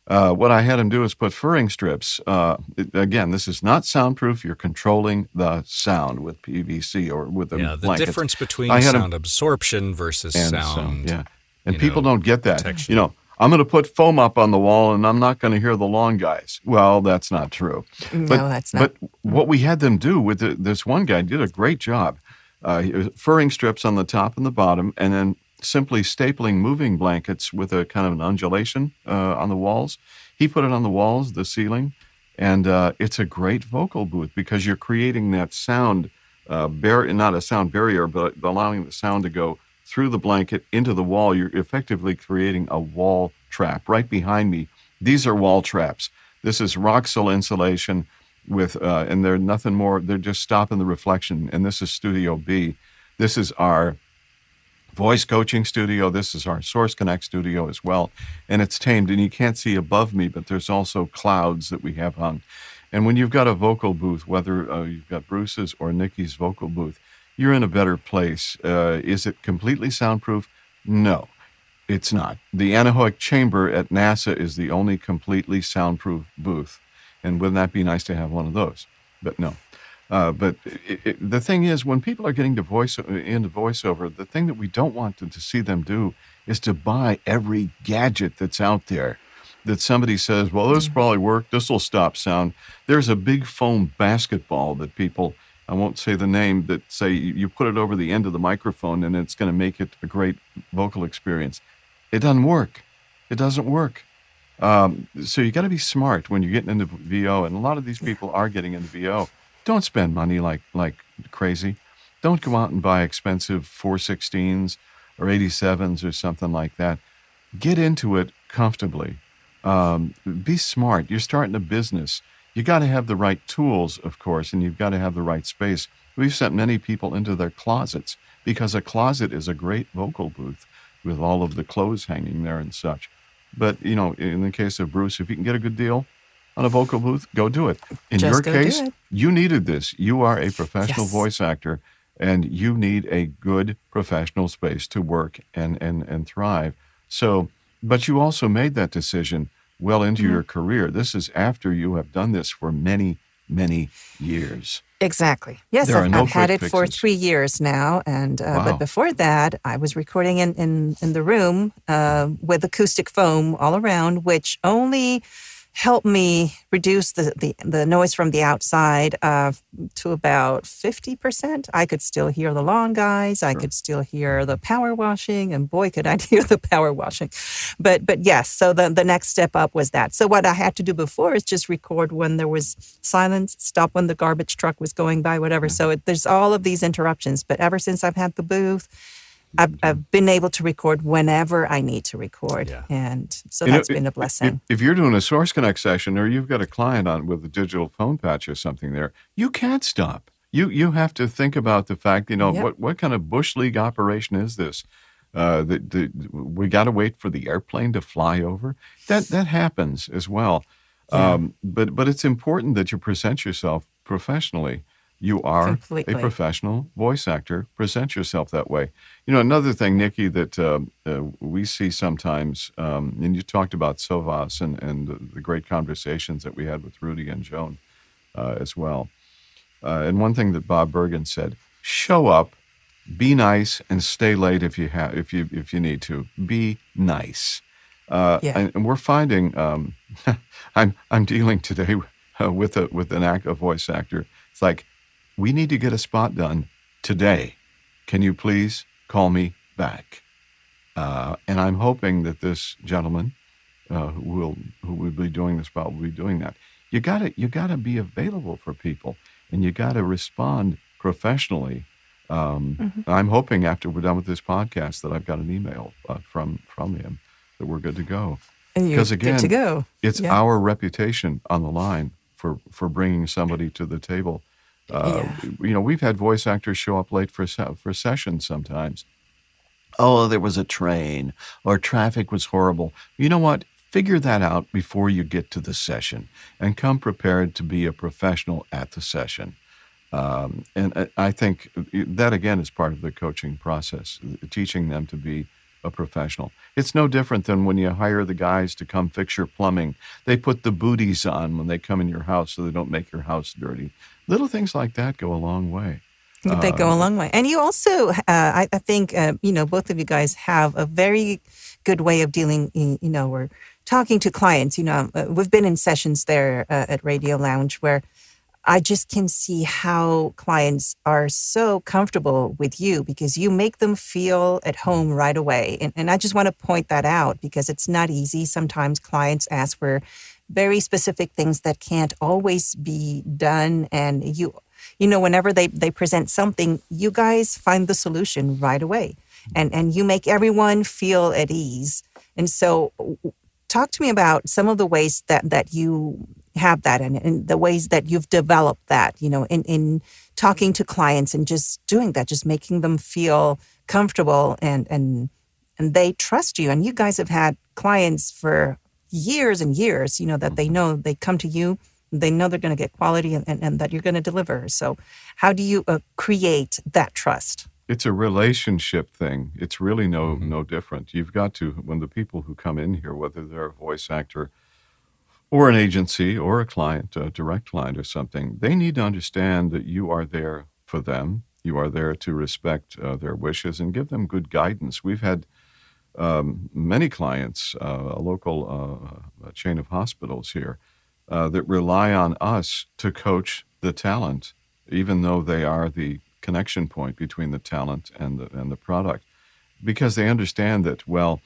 Uh, what I had him do is put furring strips. Uh, again, this is not soundproof. You're controlling the sound with PVC or with the Yeah, the blankets. difference between I had 'em- sound absorption versus and sound. yeah. And people know, don't get that. protection. You know, I'm going to put foam up on the wall and I'm not going to hear the lawn guys. Well, that's not true. no But, that's not but what we had them do with the, this one guy did a great job. Uh, furring strips on the top and the bottom, and then simply stapling moving blankets with a kind of an undulation uh, on the walls. He put it on the walls, the ceiling, and uh, it's a great vocal booth because you're creating that sound uh, bar- not a sound barrier, but allowing the sound to go through the blanket into the wall. You're effectively creating a wall trap right behind me. These are wall traps. This is Roxul insulation with, uh, and they're nothing more. They're just stopping the reflection. And this is Studio B. This is our voice coaching studio. This is our Source Connect studio as well. And it's tamed, and you can't see above me, but there's also clouds that we have hung. And when you've got a vocal booth, whether uh, you've got Bruce's or Nikki's vocal booth, you're in a better place. Uh, is it completely soundproof? No, it's not. The anechoic chamber at NASA is the only completely soundproof booth. And wouldn't that be nice to have one of those? But no. Uh, but it, it, the thing is, when people are getting to voice into voiceover, the thing that we don't want to, to see them do is to buy every gadget that's out there. That somebody says, "Well, this probably work. This will stop sound." There's a big foam basketball that people, I won't say the name, that say you put it over the end of the microphone and it's going to make it a great vocal experience. It doesn't work. It doesn't work. Um, so you got to be smart when you're getting into VO, and a lot of these people are getting into VO. Don't spend money like like crazy. Don't go out and buy expensive 416s or 87s or something like that. Get into it comfortably. Um, be smart. You're starting a business. You got to have the right tools, of course, and you've got to have the right space. We've sent many people into their closets because a closet is a great vocal booth with all of the clothes hanging there and such. But you know, in the case of Bruce, if you can get a good deal on a vocal booth, go do it. In Just your case, you needed this. You are a professional Yes. voice actor, and you need a good professional space to work and and and thrive. So, but you also made that decision well into Mm-hmm. your career. This is after you have done this for many many years. Exactly. Yes, I've, no I've had it for three years now, and uh, Wow. but before that, I was recording in in, in the room uh, with acoustic foam all around, which only helped me reduce the, the, the noise from the outside uh, to about fifty percent. I could still hear the lawn guys. I could still hear the power washing, and boy, could I hear the power washing. But but yes, so the the next step up was that. So what I had to do before is just record when there was silence, stop when the garbage truck was going by, whatever. So it, there's all of these interruptions. But ever since I've had the booth, I've, I've been able to record whenever I need to record, Yeah. and so You know, that's been a blessing. If, if you're doing a Source Connect session or you've got a client on with a digital phone patch or something there, you can't stop. You you have to think about the fact, you know, Yep. what, what kind of bush league operation is this? Uh, the, the, we got to wait for the airplane to fly over. That that happens as well. Um, but but it's important that you present yourself professionally. You are Completely. a professional voice actor. Present yourself that way. You know, another thing, Nikki, that um, uh, we see sometimes, um, and you talked about Sovas and, and the, great conversations that we had with Rudy and Joan uh, as well. Uh, and one thing that Bob Bergen said: show up, be nice, and stay late if you have if you if you need to. Be nice. Uh, Yeah. and, and we're finding um, I'm I'm dealing today uh, with a with an act a voice actor. It's like we need to get a spot done today. Can you please call me back? Uh, and I'm hoping that this gentleman uh, who will who will be doing the spot will be doing that. You got to you got to be available for people, and you got to respond professionally Um, mm-hmm. I'm hoping after we're done with this podcast that I've got an email uh, from from him that we're good to go. Because again, to go. it's yeah. our reputation on the line for for bringing somebody to the table. Uh, yeah. You know, we've had voice actors show up late for for sessions sometimes. Oh, there was a train, or traffic was horrible. You know what? Figure that out before you get to the session, and come prepared to be a professional at the session. Um, and I think that again is part of the coaching process, teaching them to be a professional. It's no different than when you hire the guys to come fix your plumbing. They put the booties on when they come in your house so they don't make your house dirty. Little things like that go a long way. They go a uh, long way. And you also, uh, I, I, think, uh, you know, both of you guys have a very good way of dealing, you know, we're talking to clients. You know, uh, we've been in sessions there uh, at Radio Lounge where I just can see how clients are so comfortable with you because you make them feel at home right away. And, and I just want to point that out because it's not easy. Sometimes clients ask for very specific things that can't always be done. And you, you know, whenever they, they present something, you guys find the solution right away. And, and you make everyone feel at ease. And so talk to me about some of the ways that, that you have that and, and the ways that you've developed that, you know, in, in talking to clients and just doing that, just making them feel comfortable and, and, and they trust you. And you guys have had clients for years and years, you know, that they know they come to you, they know they're going to get quality and, and, and, that you're going to deliver. So, how do you uh, create that trust? It's a relationship thing. It's really no mm-hmm. no different. You've got to when the people who come in here, whether they're a voice actor or an agency or a client, a direct client or something, they need to understand that you are there for them. You are there to respect uh, their wishes and give them good guidance. We've had um, many clients, uh, a local uh, chain of hospitals here, uh, that rely on us to coach the talent, even though they are the connection point between the talent and the, and the product, because they understand that, well,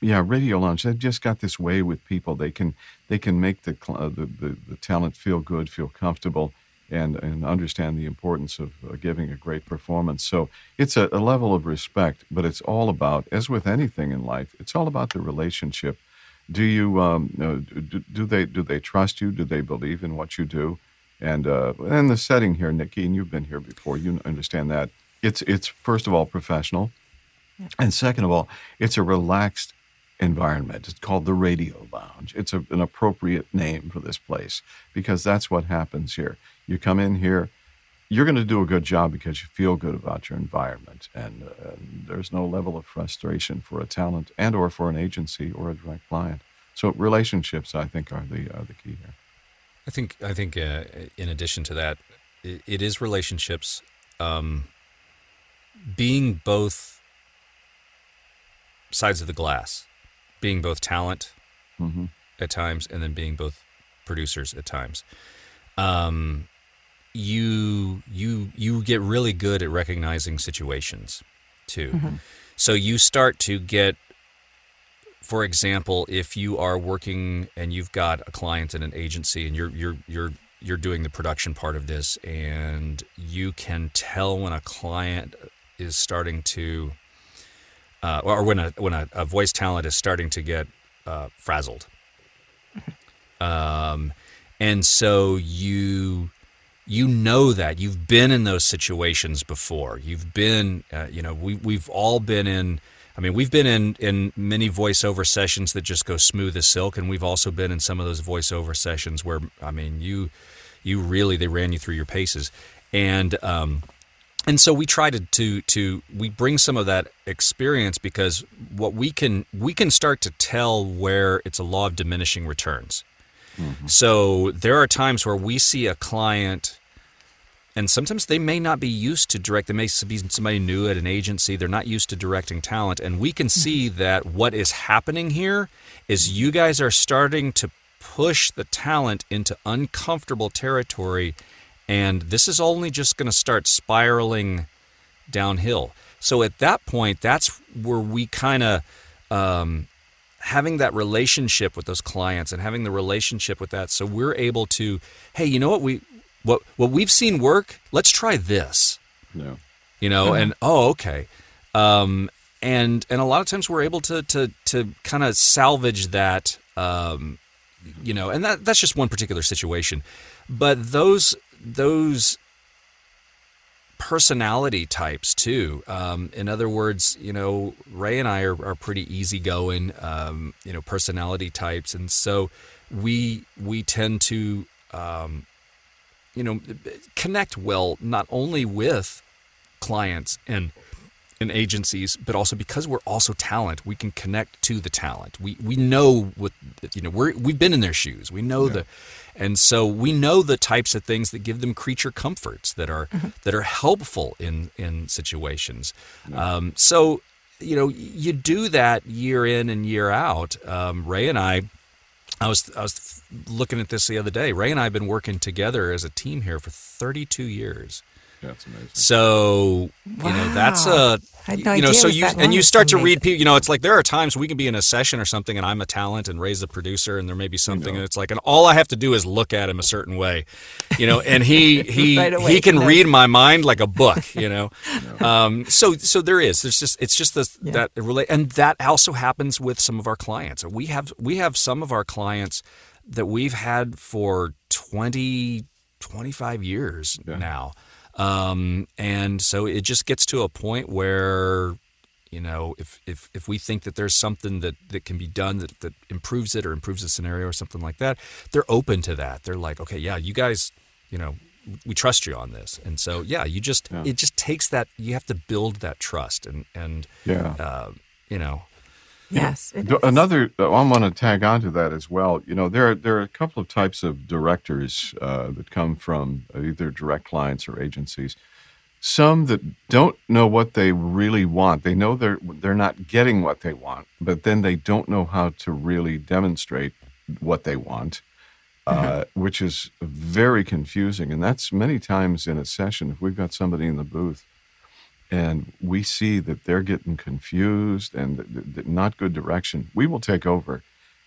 yeah, Radio Lounge. They've just got this way with people. They can they can make the uh, the, the, the, talent feel good, feel comfortable, and and understand the importance of uh, giving a great performance. So it's a, a, level of respect, but it's all about, as with anything in life, it's all about the relationship. Do you um, do, do they do they trust you? Do they believe in what you do? And uh, and the setting here, Nikki, and you've been here before. You understand that it's it's first of all professional, and second of all, it's a relaxed environment. It's called the Radio Lounge. It's a, an appropriate name for this place because that's what happens here. You come in here, you're going to do a good job because you feel good about your environment, and, uh, there's no level of frustration for a talent and or for an agency or a direct client. So relationships, I think, are the are the key here. I think I think uh, in addition to that, it, it is relationships. Um, being both sides of the glass being both talent mm-hmm. at times and then being both producers at times. Um, you you you get really good at recognizing situations too. Mm-hmm. So you start to get for example, if you are working and you've got a client in an agency and you're you're you're you're doing the production part of this and you can tell when a client is starting to uh, or when a when a, a, voice talent is starting to get uh, frazzled. Um, and so you you know that you've been in those situations before. You've been, uh, you know, we we've all been in. I mean, we've been in in many voiceover sessions that just go smooth as silk, and we've also been in some of those voiceover sessions where, I mean, you you really they ran you through your paces, and um, and so we try to, to to we bring some of that experience because what we can we can start to tell where it's a law of diminishing returns. Mm-hmm. So there are times where we see a client and sometimes they may not be used to direct they may be somebody new at an agency they're not used to directing talent and we can see mm-hmm. that what is happening here is you guys are starting to push the talent into uncomfortable territory and this is only just going to start spiraling downhill. So at that point, that's where we kind of um, having that relationship with those clients and having the relationship with that. So we're able to, hey, you know what we what what we've seen work. Let's try this. Yeah. you know, Uh-huh. and oh, okay. Um, and and a lot of times we're able to to to kind of salvage that, um, you know, and that that's just one particular situation, but those those personality types too. Um, in other words, you know, Ray and I are, are pretty easygoing, um, you know, personality types, and so we we tend to, um, you know, connect well not only with clients and and agencies, but also because we're also talent, we can connect to the talent. We we know what you know. We're we've been in their shoes. We know the, and so we know the types of things that give them creature comforts that are that are helpful in in situations. Um, so you know you do that year in and year out. Um, Ray and I. I was I was looking at this the other day. Ray and I have been working together as a team here for 32 years. That's amazing. So you know that's Wow. a I had no you know idea so you and you start to read people. You know, it's like there are times we can be in a session or something, and I'm a talent, and Ray's the producer, and there may be something, and it's like, and all I have to do is look at him a certain way, you know, and he he Right away he can he knows. read my mind like a book, you know. um, so so there is there's just it's just this Yeah. that relate, and that also happens with some of our clients. We have we have some of our clients that we've had for 20 25 years Yeah. now um, and so it just gets to a point where you know if, if if we think that there's something that that can be done that, that improves it or improves the scenario or something like that they're open to that they're like okay yeah you guys you know we trust you on this and so yeah you just Yeah. it just takes that you have to build that trust and and Yeah. uh, you know Yes. Another, uh, I want to tag on to that as well. You know, there are, there are a couple of types of directors uh, that come from either direct clients or agencies. Some that don't know what they really want. They know they're they're not getting what they want, but then they don't know how to really demonstrate what they want, uh, which is very confusing. And that's many times in a session. If we've got somebody in the booth and we see that they're getting confused and th- th- not good direction, we will take over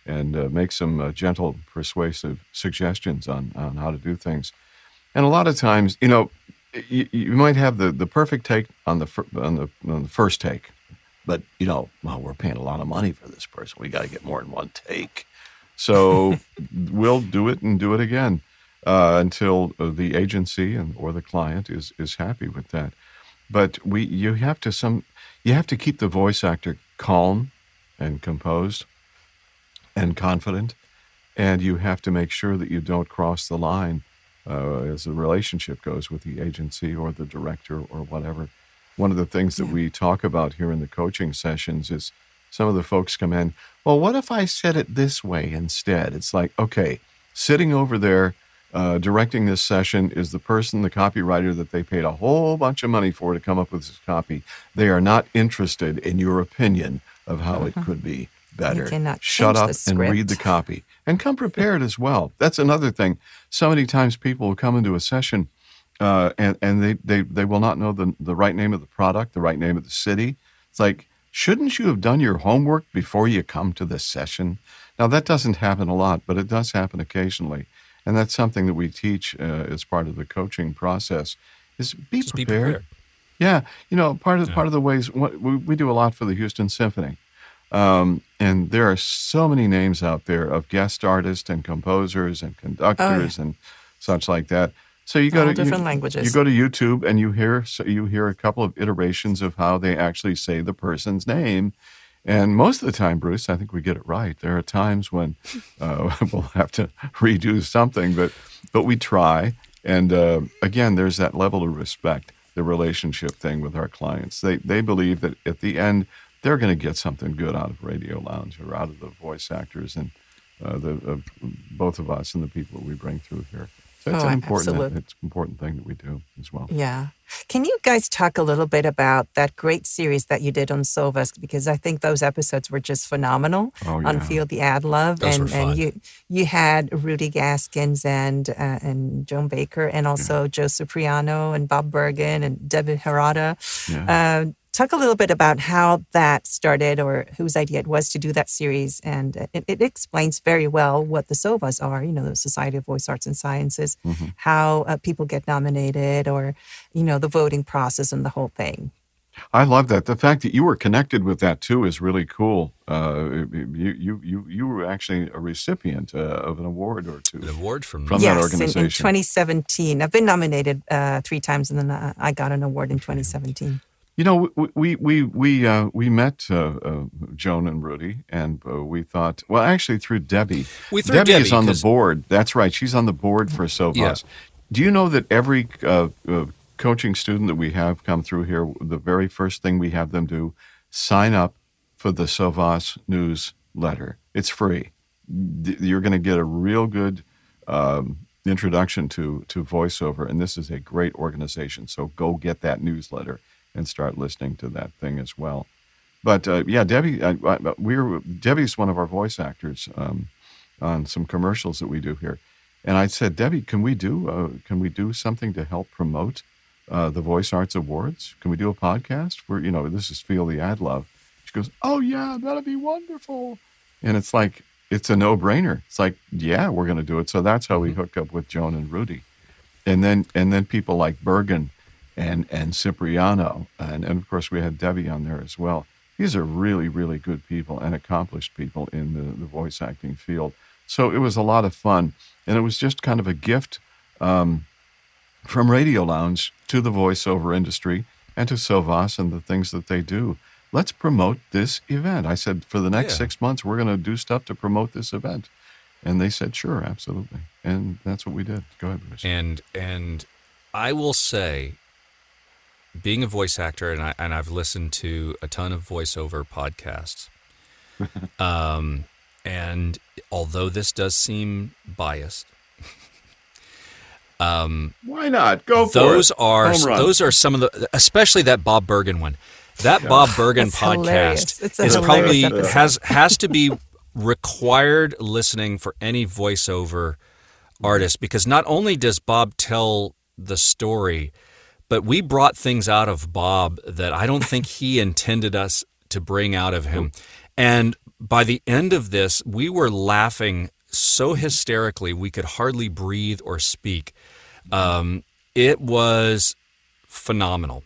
and uh, make some uh, gentle, persuasive suggestions on, on how to do things. And a lot of times, you know, you, you might have the, the perfect take on the, fir- on, the, on the first take, but, you know, well, we're paying a lot of money for this person. We got to get more than one take. So we'll do it and do it again uh, until uh, the agency and or the client is is happy with that. But we you have to some you have to keep the voice actor calm and composed and confident, and you have to make sure that you don't cross the line uh, as the relationship goes with the agency or the director or whatever. One of the things that we talk about here in the coaching sessions is some of the folks come in, well, what if I said it this way instead? It's like, okay, sitting over there uh, directing this session is the person, the copywriter that they paid a whole bunch of money for to come up with this copy. They are not interested in your opinion of how it could be better. Shut up and read the copy and come prepared as well. That's another thing. So many times people will come into a session uh, and, and they, they, they will not know the, the right name of the product, the right name of the city. It's like, shouldn't you have done your homework before you come to this session? Now, that doesn't happen a lot, but it does happen occasionally. And that's something that we teach uh, as part of the coaching process is be just be prepared. prepared Yeah, you know, part of Yeah. part of the ways what, we, we do a lot for the Houston Symphony, um, and there are so many names out there of guest artists and composers and conductors and such like that. So you go All to different you, languages. You go to YouTube and you hear so you hear a couple of iterations of how they actually say the person's name, and most of the time, Bruce, I think we get it right. There are times when uh, we'll have to redo something, but but we try. And uh, again, there's that level of respect, the relationship thing with our clients. They they believe that at the end they're going to get something good out of Radio Lounge or out of the voice actors and uh, the uh, both of us and the people that we bring through here. So it's Oh, an important absolute- it's an important thing that we do as well. Yeah. Can you guys talk a little bit about that great series that you did on Sovas? Because I think those episodes were just phenomenal Oh, yeah. on yeah. Feel the Ad Love. Those and were fun. and you you had Rudy Gaskins and uh, and Joan Baker and also Joe Cipriano and Bob Bergen and Debbie Harada. Yeah. Uh, talk a little bit about how that started or whose idea it was to do that series. And it, it explains very well what the SOVAs are, you know, the Society of Voice Arts and Sciences, mm-hmm. how uh, people get nominated or, you know, the voting process and the whole thing. I love that. The fact that you were connected with that too is really cool. Uh, you, you, you, you were actually a recipient uh, of an award or two. An award from, from yes, that organization. In, in 2017. I've been nominated uh, three times, and then I got an award in 2017. You know, we we we uh, we met uh, uh, Joan and Rudy, and uh, we thought, well, actually through Debbie. We through Debbie, Debbie is on the board. That's right. She's on the board for SOVAS. Yeah. Do you know that every uh, uh, coaching student that we have come through here, the very first thing we have them do, sign up for the SOVAS newsletter. It's free. You're going to get a real good um, introduction to to voiceover, and this is a great organization. So go get that newsletter and start listening to that thing as well. But uh, yeah, Debbie, I, I, we're Debbie's one of our voice actors um, on some commercials that we do here, and I said, Debbie, can we do uh, can we do something to help promote uh, the Voice Arts Awards? Can we do a podcast where you know this is Feel the Ad Love? She goes, Oh yeah, that'd be wonderful, and it's like it's a no brainer. It's like yeah, we're going to do it. So that's how we mm-hmm. hooked up with Joan and Rudy, and then and then people like Bergen and and Cipriano, and, and of course we had Debbie on there as well. These are really, really good people and accomplished people in the, the voice acting field. So it was a lot of fun, and it was just kind of a gift um, from Radio Lounge to the voiceover industry and to SOVAS and the things that they do. Let's promote this event. I said, for the next yeah. six months, we're going to do stuff to promote this event. And they said, sure, absolutely. And that's what we did. Go ahead, Bruce. And, and I will say, being a voice actor, and I and I've listened to a ton of voiceover podcasts. um, and although this does seem biased, um, why not go for those it? are those are some of the, especially that Bob Bergen one. That yeah. Bob Bergen podcast is probably episode. has has to be required listening for any voiceover artist because not only does Bob tell the story but we brought things out of Bob that I don't think he intended us to bring out of him. And by the end of this, we were laughing so hysterically we could hardly breathe or speak. Um, it was phenomenal.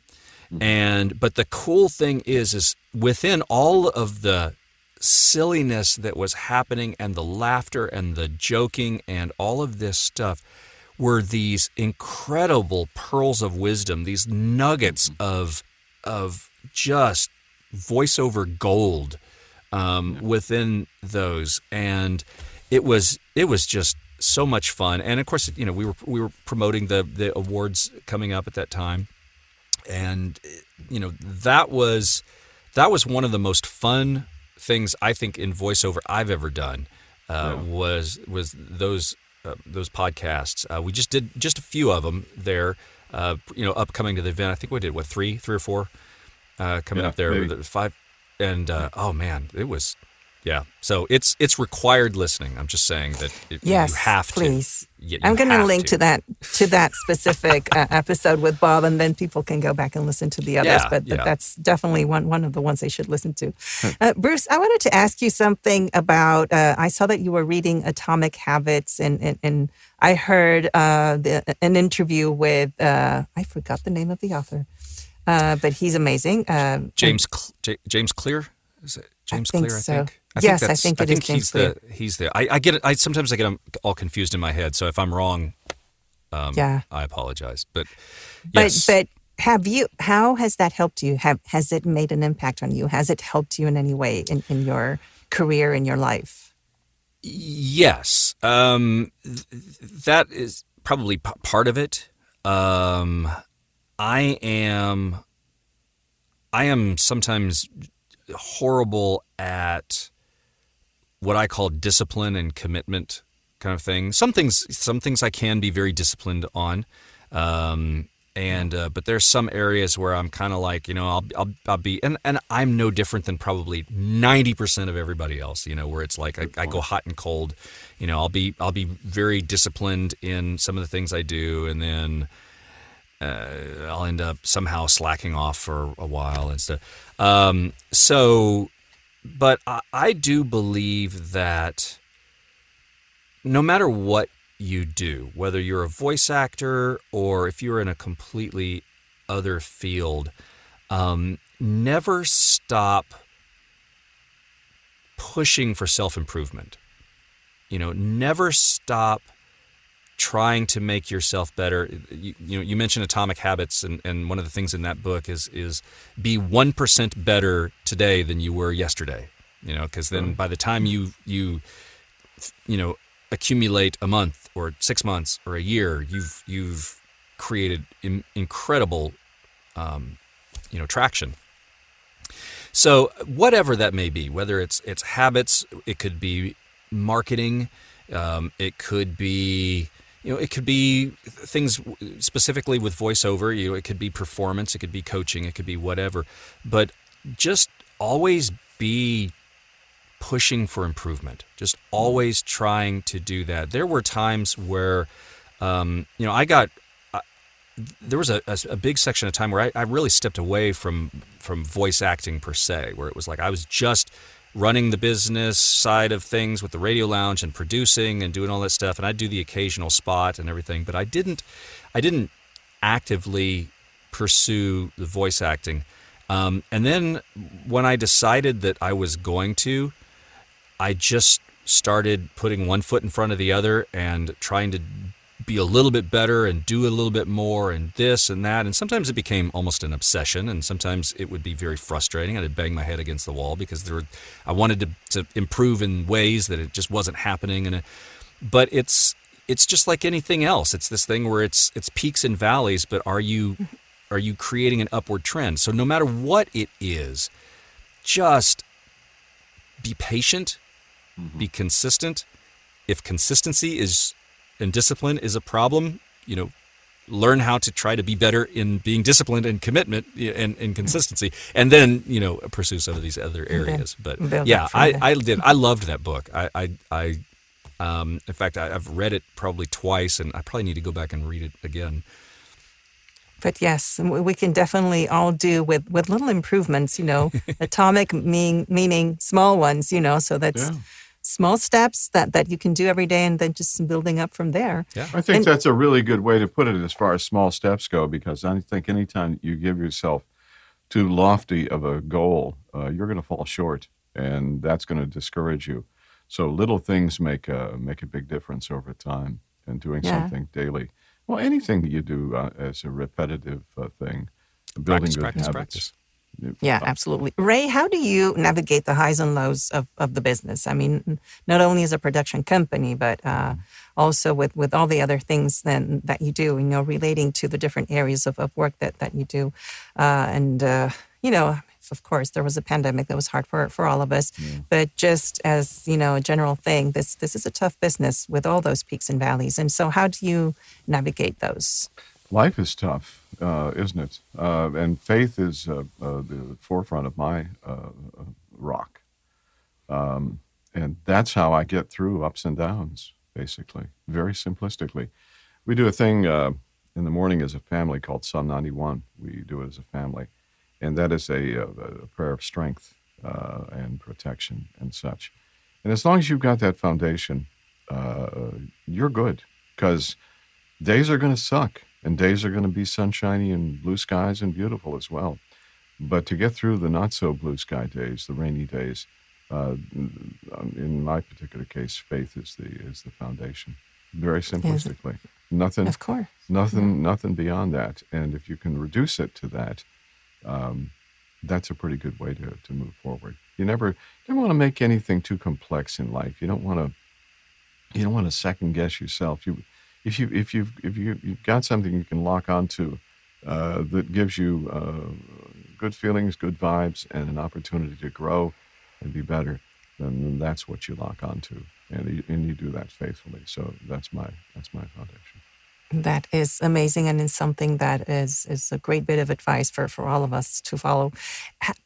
And but the cool thing is is within all of the silliness that was happening and the laughter and the joking and all of this stuff were these incredible pearls of wisdom, these nuggets mm-hmm. of of just voiceover gold um, yeah. within those, and it was it was just so much fun. And of course, you know, we were we were promoting the the awards coming up at that time, and you know that was that was one of the most fun things I think in voiceover I've ever done. Uh, yeah. Was was those uh, those podcasts. Uh, we just did just a few of them there. Uh, you know, upcoming to the event. I think we did what three, three or four uh, coming yeah, up there. Maybe. Five, and uh, oh man, it was yeah. So it's it's required listening. I'm just saying that it, yes, you have please. to. I'm going to link to. that to that specific uh, episode with Bob, and then people can go back and listen to the others. Yeah, but, yeah. that's definitely one one of the ones they should listen to. Uh, Bruce, I wanted to ask you something about. Uh, I saw that you were reading Atomic Habits, and and, and I heard uh, the, an interview with uh, I forgot the name of the author. Uh, but he's amazing. James and, J- James Clear is it James I Clear? So. I think. I yes, think I think it I think is he's Clear. the he's the. I, I, get it. I sometimes I get them all confused in my head. So if I'm wrong, um, yeah, I apologize. But yes. but but have you? How has that helped you? Have has it made an impact on you? Has it helped you in any way in, in your career in your life? Yes, um, th- that is probably p- part of it. Um, I am. I am sometimes horrible at what I call discipline and commitment kind of thing. Some things, some things I can be very disciplined on, um, and uh, but there's some areas where I'm kind of like, you know, I'll, I'll I'll be, and and I'm no different than probably ninety percent of everybody else. You know, where it's like I, I go hot and cold. You know, I'll be I'll be very disciplined in some of the things I do, and then uh, I'll end up somehow slacking off for a while and stuff. Um, so, but I, I do believe that no matter what you do, whether you're a voice actor or if you're in a completely other field, um, never stop pushing for self improvement. You know, never stop trying to make yourself better. You, you, know, you mentioned Atomic Habits, and, and one of the things in that book is is be one percent better today than you were yesterday. You know, because then by the time you you you know accumulate a month or six months or a year, you've you've created in, incredible um, you know traction. So whatever that may be, whether it's it's habits, it could be marketing, um, it could be you know it could be things specifically with voiceover. You know, it could be performance, it could be coaching, it could be whatever. But just always be pushing for improvement, just always trying to do that. There were times where, um, you know, I got, there was a, a, a, big section of time where I, I, really stepped away from from voice acting per se, where it was like I was just running the business side of things with the radio lounge and producing and doing all that stuff, and I'd do the occasional spot and everything, but I didn't, I didn't actively pursue the voice acting. Um, and then when I decided that I was going to, I just started putting one foot in front of the other and trying to be a little bit better and do a little bit more and this and that. And sometimes it became almost an obsession, and sometimes it would be very frustrating. I'd bang my head against the wall because there were, I wanted to, to improve in ways that it just wasn't happening. And it, but it's it's just like anything else. It's this thing where it's it's peaks and valleys, but are you are you creating an upward trend? So no matter what it is, just be patient mm-hmm. be consistent. If consistency is and discipline is a problem, you know, learn how to try to be better in being disciplined and commitment and, and consistency and then you know pursue some of these other areas but yeah I, I did i loved that book i i, I um, in fact I, have read it probably twice and i probably need to go back and read it again but yes, we can definitely all do with with little improvements. You know, atomic meaning meaning small ones. You know, so that's. Yeah small steps that that you can do every day and then just building up from there. Yeah. I think and, that's a really good way to put it as far as small steps go because i think anytime you give yourself too lofty of a goal uh, you're going to fall short and that's going to discourage you. So little things make a make a big difference over time and doing yeah. something daily. Well anything that you do uh, as a repetitive uh, thing building practice, good practice, habits. practice. Yeah, absolutely. Ray, how do you navigate the highs and lows of, of the business? I mean, not only as a production company, but uh, also with, with all the other things then that you do, you know, relating to the different areas of, of work that, that you do. Uh, and, uh, you know, of course, there was a pandemic that was hard for, for all of us. Yeah. But just as, you know, a general thing, this, this is a tough business with all those peaks and valleys. And so how do you navigate those? Life is tough, uh, isn't it? Uh, and faith is uh, uh the forefront of my uh, uh, rock. Um, and that's how I get through ups and downs, basically, very simplistically. We do a thing in the morning as a family called Psalm 91. We do it as a family. And that is a, a, a prayer of strength and protection and such. And as long as you've got that foundation, you're good because days are going to suck and days are going to be sunshiny and blue skies and beautiful as well. But to get through the not so blue sky days, the rainy days, uh, in my particular case, faith is the is the foundation. Very simplistically, nothing. Of course, nothing, yeah. nothing beyond that. And if you can reduce it to that, um, that's a pretty good way to to move forward. You never you never want to make anything too complex in life. You don't want to you don't want to second guess yourself. You if you if you've if you you've got something you can lock onto uh, that gives you uh, good feelings, good vibes, and an opportunity to grow and be better, then that's what you lock onto, and you, and you do that faithfully. So that's my that's my foundation. That is amazing, and is something that is is a great bit of advice for for all of us to follow.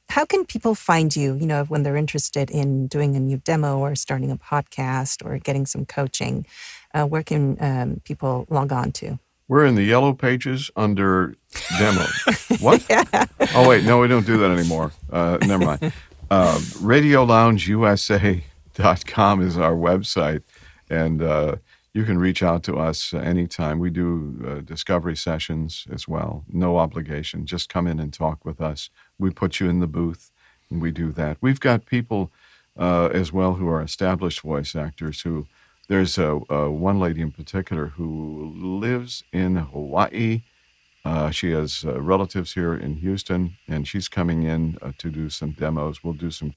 How can people find you? You know, when they're interested in doing a new demo or starting a podcast or getting some coaching uh, where can um, people log on to? We're in the yellow pages under demo. what? Oh, wait. No, we don't do that anymore. Uh, never mind. Uh, RadioLoungeUSA.com is our website. And uh, you can reach out to us anytime. We do uh, discovery sessions as well. No obligation. Just come in and talk with us. We put you in the booth and we do that. We've got people uh, as well who are established voice actors who there's a, a one lady in particular who lives in Hawaii. Uh, she has uh, relatives here in Houston, and she's coming in uh, to do some demos. We'll do some.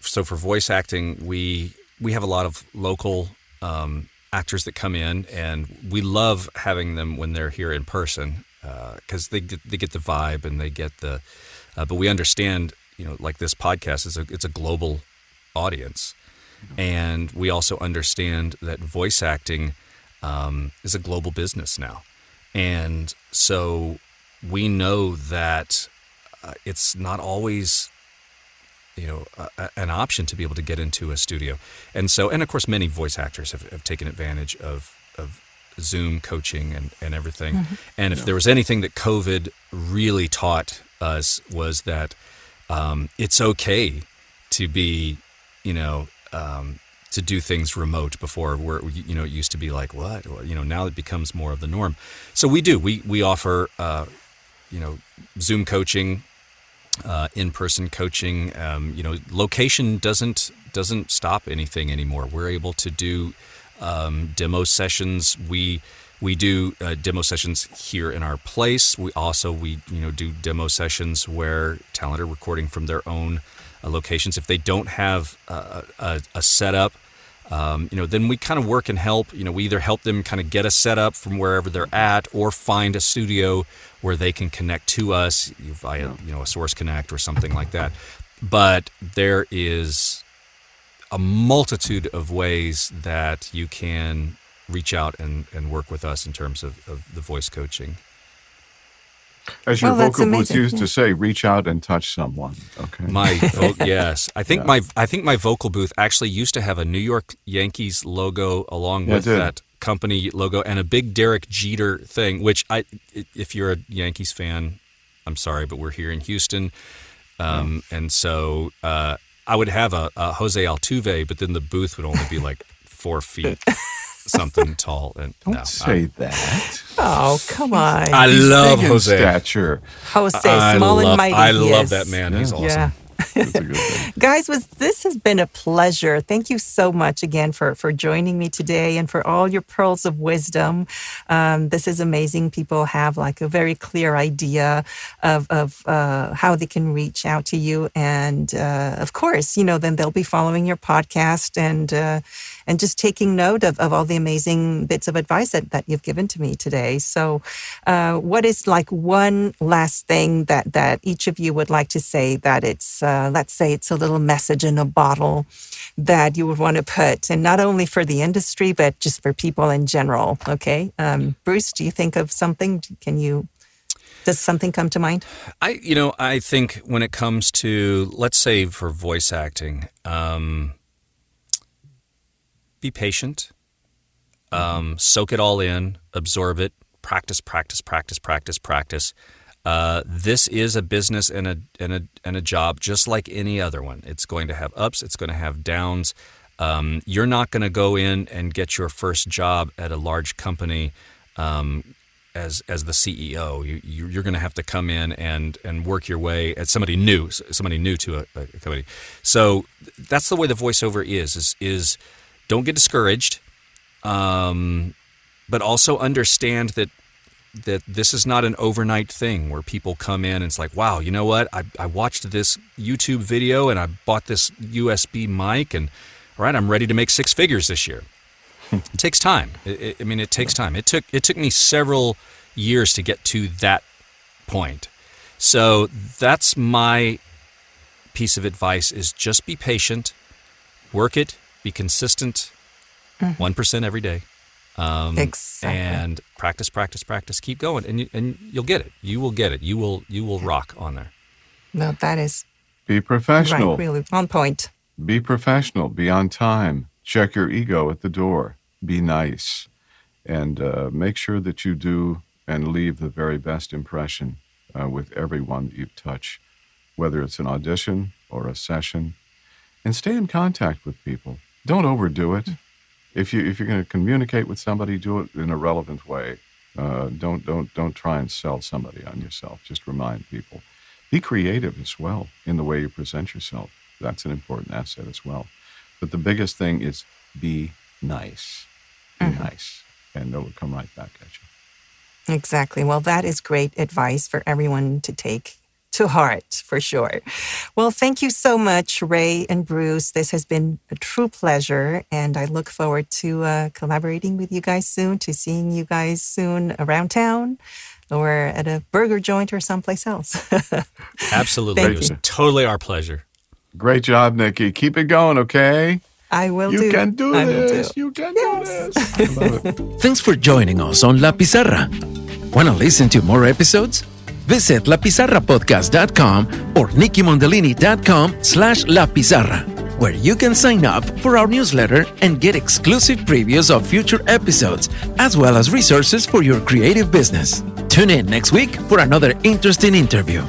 So for voice acting, we we have a lot of local um, actors that come in, and we love having them when they're here in person because uh, they get, they get the vibe and they get the. Uh, but we understand, you know, like this podcast is a it's a global audience, and we also understand that voice acting um, is a global business now. And so we know that uh, it's not always you know a, an option to be able to get into a studio and so and of course many voice actors have, have taken advantage of of zoom coaching and, and everything mm-hmm. and if yeah. there was anything that covid really taught us was that um, it's okay to be you know um, to do things remote before where you know it used to be like what? You know now it becomes more of the norm. So we do. We we offer uh, you know zoom coaching uh, in-person coaching. Um, you know location doesn't doesn't stop anything anymore. We're able to do um, demo sessions. We we do uh, demo sessions here in our place. We also we you know do demo sessions where talent are recording from their own locations. If they don't have a, a, a setup, um, you know, then we kind of work and help. You know, we either help them kind of get a setup from wherever they're at, or find a studio where they can connect to us via you know a Source Connect or something like that. But there is a multitude of ways that you can reach out and, and work with us in terms of, of the voice coaching. As your well, vocal booth used yeah. to say, reach out and touch someone. Okay. My vo- yes, I think yeah. my I think my vocal booth actually used to have a New York Yankees logo along yeah, with that company logo and a big Derek Jeter thing. Which I, if you're a Yankees fan, I'm sorry, but we're here in Houston, um, and so uh, I would have a, a Jose Altuve, but then the booth would only be like four feet. something tall. And don't no, say I'm, that. Oh, come on! I He's love Jose. Stature. Jose, I small love, and mighty. I love that man. He's awesome. Yeah. Guys, was this has been a pleasure. Thank you so much again for for joining me today and for all your pearls of wisdom. Um, this is amazing. People have like a very clear idea of of uh, how they can reach out to you, and uh, of course, you know, then they'll be following your podcast and. Uh, and just taking note of, of all the amazing bits of advice that, that you've given to me today. So, uh, what is like one last thing that, that each of you would like to say that it's, uh, let's say it's a little message in a bottle that you would want to put, and not only for the industry, but just for people in general? Okay. Um, Bruce, do you think of something? Can you does something come to mind? I, you know, I think when it comes to, let's say, for voice acting, um, be patient, um, soak it all in, absorb it, practice, practice, practice, practice, practice. Uh, this is a business and a, and a and a job just like any other one. It's going to have ups. It's going to have downs. Um, you're not going to go in and get your first job at a large company um, as as the CEO. You, you're going to have to come in and and work your way at somebody new, somebody new to a, a company. So that's the way the voiceover is. Is is don't get discouraged, um, but also understand that that this is not an overnight thing where people come in and it's like, wow, you know what? I, I watched this YouTube video and I bought this USB mic and all right, I'm ready to make six figures this year. it takes time. It, it, I mean, it takes time. It took it took me several years to get to that point. So that's my piece of advice: is just be patient, work it, be consistent, mm-hmm. one mm-hmm. every day, um, exactly. and practice, practice, practice. Keep going, and you, and you'll get it. You will get it. You will you will rock on there. No, that is be professional. Right, really on point. Be professional. Be on time. Check your ego at the door. Be nice. and uh, make sure that you do and leave the very best impression uh, with everyone that you touch, whether it's an audition or a session. And stay in contact with people. Don't overdo it. If you if you're going to communicate with somebody, do it in a relevant way. Uh, don't don't don't try and sell somebody on yourself. Just remind people. Be creative as well in the way you present yourself. That's an important asset as well. But the biggest thing is be nice. Be Mm-hmm. nice, and it will come right back at you. Exactly. Well, that is great advice for everyone to take to heart for sure. Well, thank you so much, Ray and Bruce. This has been a true pleasure, and I look forward to uh, collaborating with you guys soon, to seeing you guys soon around town or at a burger joint or someplace else. Absolutely. Thank it was you. totally our pleasure. Great job, Nikki. Keep it going, okay? I will You do. can do I will this. do. You can Yes. do this. I love it. Thanks for joining us on La Pizarra. Want to listen to more episodes? Visit lapizarrapodcast.com or nikkimondolini.com slash lapizarra, where you can sign up for our newsletter and get exclusive previews of future episodes, as well as resources for your creative business. Tune in next week for another interesting interview.